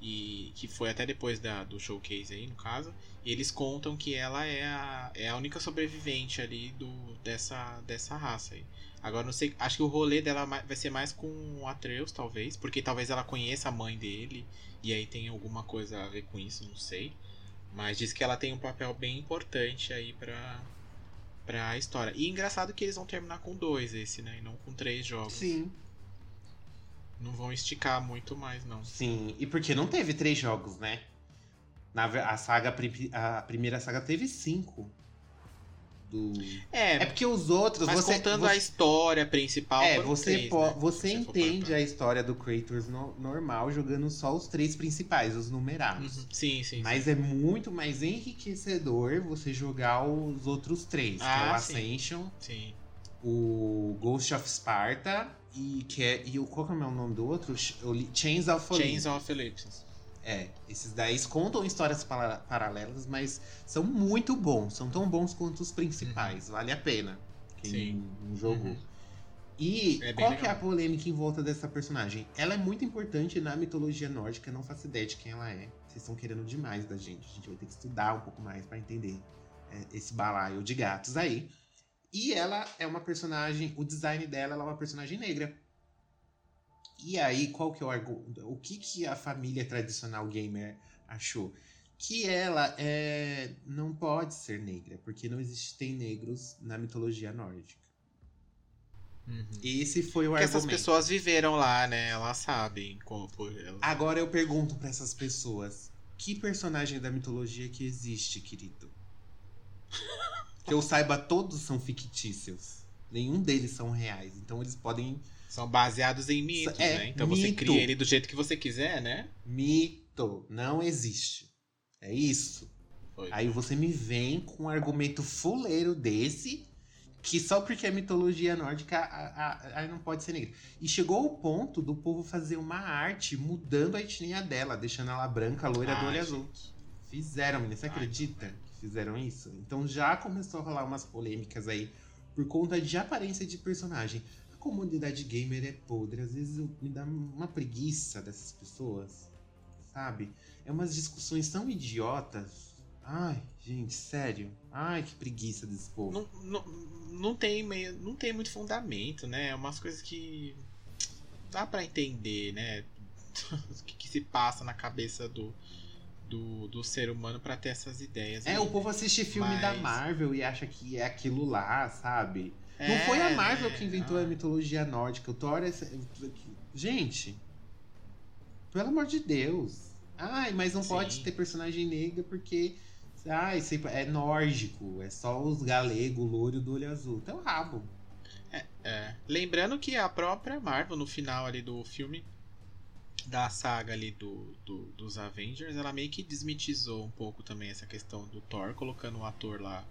e que foi até depois da, do showcase aí, no caso, e eles contam que ela é a, é a única sobrevivente ali do, dessa, dessa raça aí. Agora não sei, acho que o rolê dela vai ser mais com o Atreus, talvez, porque talvez ela conheça a mãe dele, e aí tem alguma coisa a ver com isso, não sei. Mas diz que ela tem um papel bem importante aí pra, pra história. E engraçado que eles vão terminar com dois esse, né? E não com três jogos. Sim. Não vão esticar muito mais, não. Sim, e porque não teve três jogos, né? Na, a saga, a primeira saga teve cinco. Do... É, É porque os outros. mas você, contando você, a história principal. É, você, três, po- né? você for entende a história do Kratos no- normal jogando só os três principais, os numerados. Uhum. Sim, sim. Mas é muito mais enriquecedor você jogar os outros três, que é o Ah, sim. Ascension, sim. o Ghost of Sparta e que é e o qual que é o nome do outro? Chains of Chains Olympus. of Ellipsis. É, esses daí contam histórias para- paralelas, mas são muito bons, são tão bons quanto os principais, vale a pena. Quem Sim. não jogou. Uhum. E É qual que é a polêmica em volta dessa personagem? Ela é muito importante na mitologia nórdica, não faço ideia de quem ela é. Vocês estão querendo demais da gente. A gente vai ter que estudar um pouco mais pra entender é, esse balaio de gatos aí. E ela é uma personagem, o design dela ela é uma personagem negra. E aí, qual que é o argumento? O que, que a família tradicional gamer achou? Que ela é, não pode ser negra, porque não existem negros na mitologia nórdica. Uhum. Esse foi o Porque essas argumento. pessoas viveram lá, né? Elas sabem como. por- elas- Agora eu pergunto pra essas pessoas: que personagem da mitologia que existe, querido? Que eu saiba, todos são fictícios. Nenhum deles são reais. Então eles podem. São baseados em mitos, É, né? Então você mito. cria ele do jeito que você quiser, né? Mito. Não existe. É isso. Foi. Aí você me vem com um argumento fuleiro desse. Que só porque é mitologia nórdica, a- a- aí não pode ser negra. E chegou ao ponto do povo fazer uma arte mudando a etnia dela, deixando ela branca, loira do Ai, olho azul. Fizeram, menina. Você Ai, acredita que fizeram isso? Então já começou a rolar umas polêmicas aí por conta de aparência de personagem. Comunidade gamer é podre. Às vezes eu- me dá uma preguiça dessas pessoas, sabe? É umas discussões tão idiotas. Ai, gente, sério. Ai, que preguiça desse povo. Não, não, não, tem meio, não tem muito fundamento, né? É umas coisas que dá pra entender, né? o que, que se passa na cabeça do, do, do ser humano pra ter essas ideias. É, aí, o né? povo assiste filme da Mas- Marvel e acha que é aquilo lá, sabe? Não É, foi a Marvel né? que inventou a mitologia nórdica. O Thor é. Gente, pelo amor de Deus. Ai, mas não Sim. pode ter personagem negra porque. Ai, é nórdico. É só os galego, loiro do olho azul. Então rabo. É. Lembrando que a própria Marvel, no final ali do filme da saga ali do, do- dos Avengers, ela meio que desmitizou um pouco também essa questão do Thor, colocando o ator lá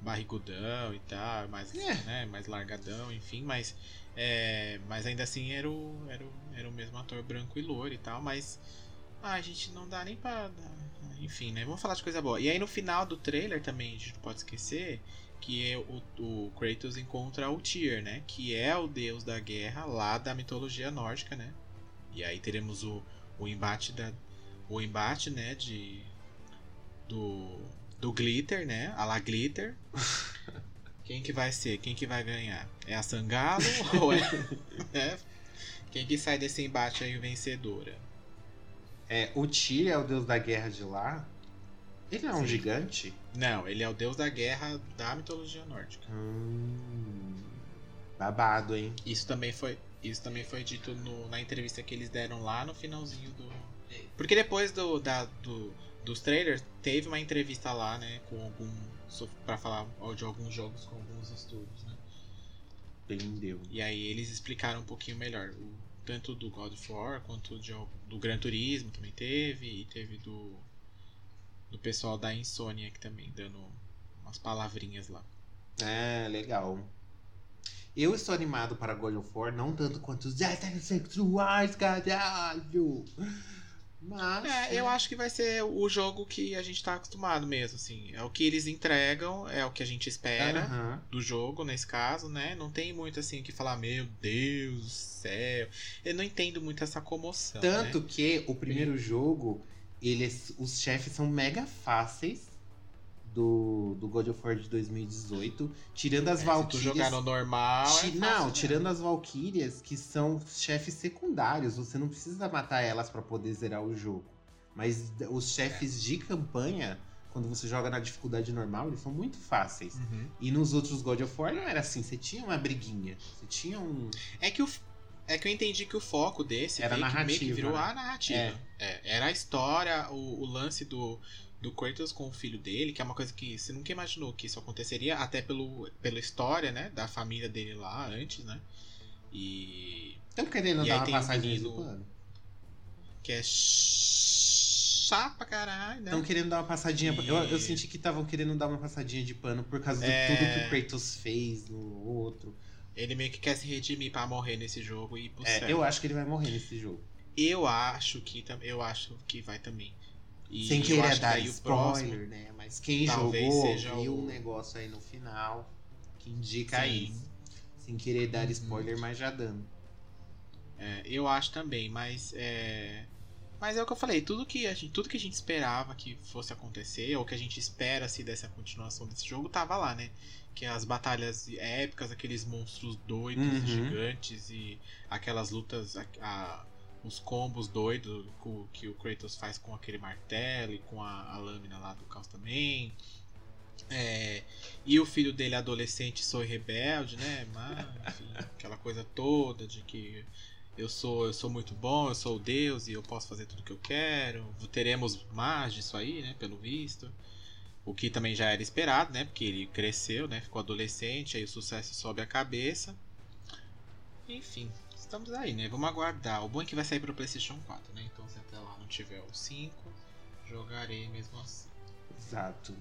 barrigudão e tal, mais, É. né, mais largadão, enfim, mas, é, mas ainda assim era o, era, o, era o mesmo ator branco e loiro e tal, mas ah, a gente não dá nem pra. Enfim, né? Vamos falar de coisa boa. E aí no final do trailer também, a gente não pode esquecer que é o, o Kratos encontra o Tyr, né? Que é o deus da guerra lá da mitologia nórdica, né? E aí teremos o, o embate da o embate, né, de do do Glitter, né? A la Glitter. Quem que vai ser? Quem que vai ganhar? É a Sangalo ou é, é? Quem que sai desse embate aí vencedora? É, o Tyr é o deus da guerra de lá. Ele é um Sim. gigante? Não, ele é o deus da guerra da mitologia nórdica. Hum, babado, hein? Isso também foi, isso também foi dito no- na entrevista que eles deram lá no finalzinho do. Porque depois do, da, do- dos trailers, teve uma entrevista lá, né, com algum. Pra falar de alguns jogos com alguns estúdios, né? Entendeu. E aí eles explicaram um pouquinho melhor. o- tanto do God of War quanto de, do Gran Turismo também teve. E teve do. Do pessoal da Insônia que também dando umas palavrinhas lá. É, legal. Eu estou animado para God of War, não tanto quanto os détails sexuais, caralho. Mas. É, eu acho que vai ser o jogo que a gente tá acostumado mesmo, assim. É o que eles entregam, é o que a gente espera Aham. do jogo, nesse caso, né? Não tem muito assim o que falar, meu Deus do céu. Eu não entendo muito essa comoção. Tanto né? que o primeiro jogo, eles, os chefes são mega fáceis do, do God of War de 2018. Tirando as É, Valkyrias. jogar no normal. é Ti- fácil, não, né? tirando as Valkyrias, que são chefes secundários. Você não precisa matar elas pra poder zerar o jogo. Mas os chefes de campanha, quando você joga na dificuldade normal, eles são muito fáceis. Uhum. E nos outros God of War não era assim. Você tinha uma briguinha. Você tinha um. É que o. É que eu entendi que o foco desse Era que- meio que narrativa, virou né? a narrativa. É, era a história, o, o lance do, do Kratos com o filho dele, que é uma coisa que você nunca imaginou que isso aconteceria, até pelo, pela história, né? Da família dele lá antes, né? E. Estão querendo E dar aí uma um menino- do pano. Que é chata pra caralho, né? Estão querendo dar uma passadinha. E- Eu, eu senti que estavam querendo dar uma passadinha de pano por causa de É. tudo que o Kratos fez no outro. Ele meio que quer se redimir pra morrer nesse jogo e ir pro É, céu. eu acho que ele vai morrer nesse jogo. Eu acho que eu acho que vai também. E Sem querer dar spoiler, próximo- né? Mas quem jogou seja viu o- um negócio aí no final que indica Sim. isso. Sem querer dar Uhum. spoiler, mas já dando. É, eu acho também, mas é. Mas é o que eu falei, tudo que, a gente, tudo que a gente esperava que fosse acontecer, ou que a gente espera se dessa continuação desse jogo, tava lá, né? Que as batalhas épicas, aqueles monstros doidos, Uhum. gigantes, e aquelas lutas, a- a- os combos doidos que o Kratos faz com aquele martelo e com a, a lâmina lá do caos também. É, e o filho dele adolescente sou rebelde, né? Mas, enfim, aquela coisa toda de que eu sou, eu sou muito bom, eu sou o Deus e eu posso fazer tudo que eu quero. Teremos mais disso aí, né? Pelo visto. O que também já era esperado, né? Porque ele cresceu, né? Ficou adolescente, aí o sucesso sobe a cabeça. Enfim, estamos aí, né? Vamos aguardar. O bom é que vai sair pro PlayStation 4, né? Então se até lá não tiver o 5, jogarei mesmo assim. Exato.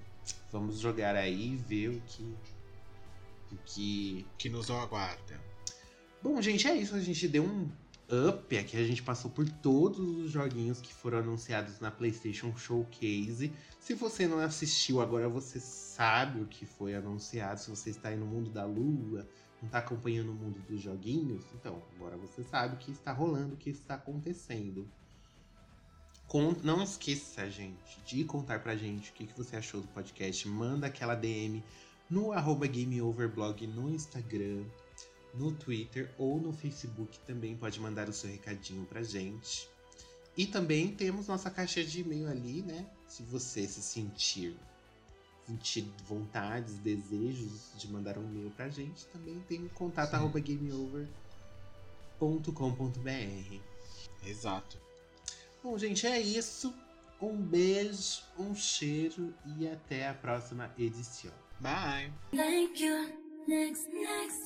Vamos jogar aí e ver o que. O que. Que nos aguarda. Bom, gente, é isso. A gente deu um up aqui. A gente passou por todos os joguinhos que foram anunciados na PlayStation Showcase. Se você não assistiu, agora você sabe o que foi anunciado. Se você está aí no mundo da lua, não está acompanhando o mundo dos joguinhos, então agora você sabe o que está rolando, o que está acontecendo. Con- Não esqueça, gente, de contar pra gente o que, que você achou do podcast. Manda aquela DM no arroba GameOverblog no Instagram, no Twitter ou no Facebook. Também pode mandar o seu recadinho pra gente. E também temos nossa caixa de e-mail ali, né? Se você se sentir, sentir vontades, desejos de mandar um e-mail pra gente, também tem o contato arroba gameover.com.br. Exato. Bom, gente, é isso. Um beijo, um cheiro e até a próxima edição. Bye. Thank you. Next, next.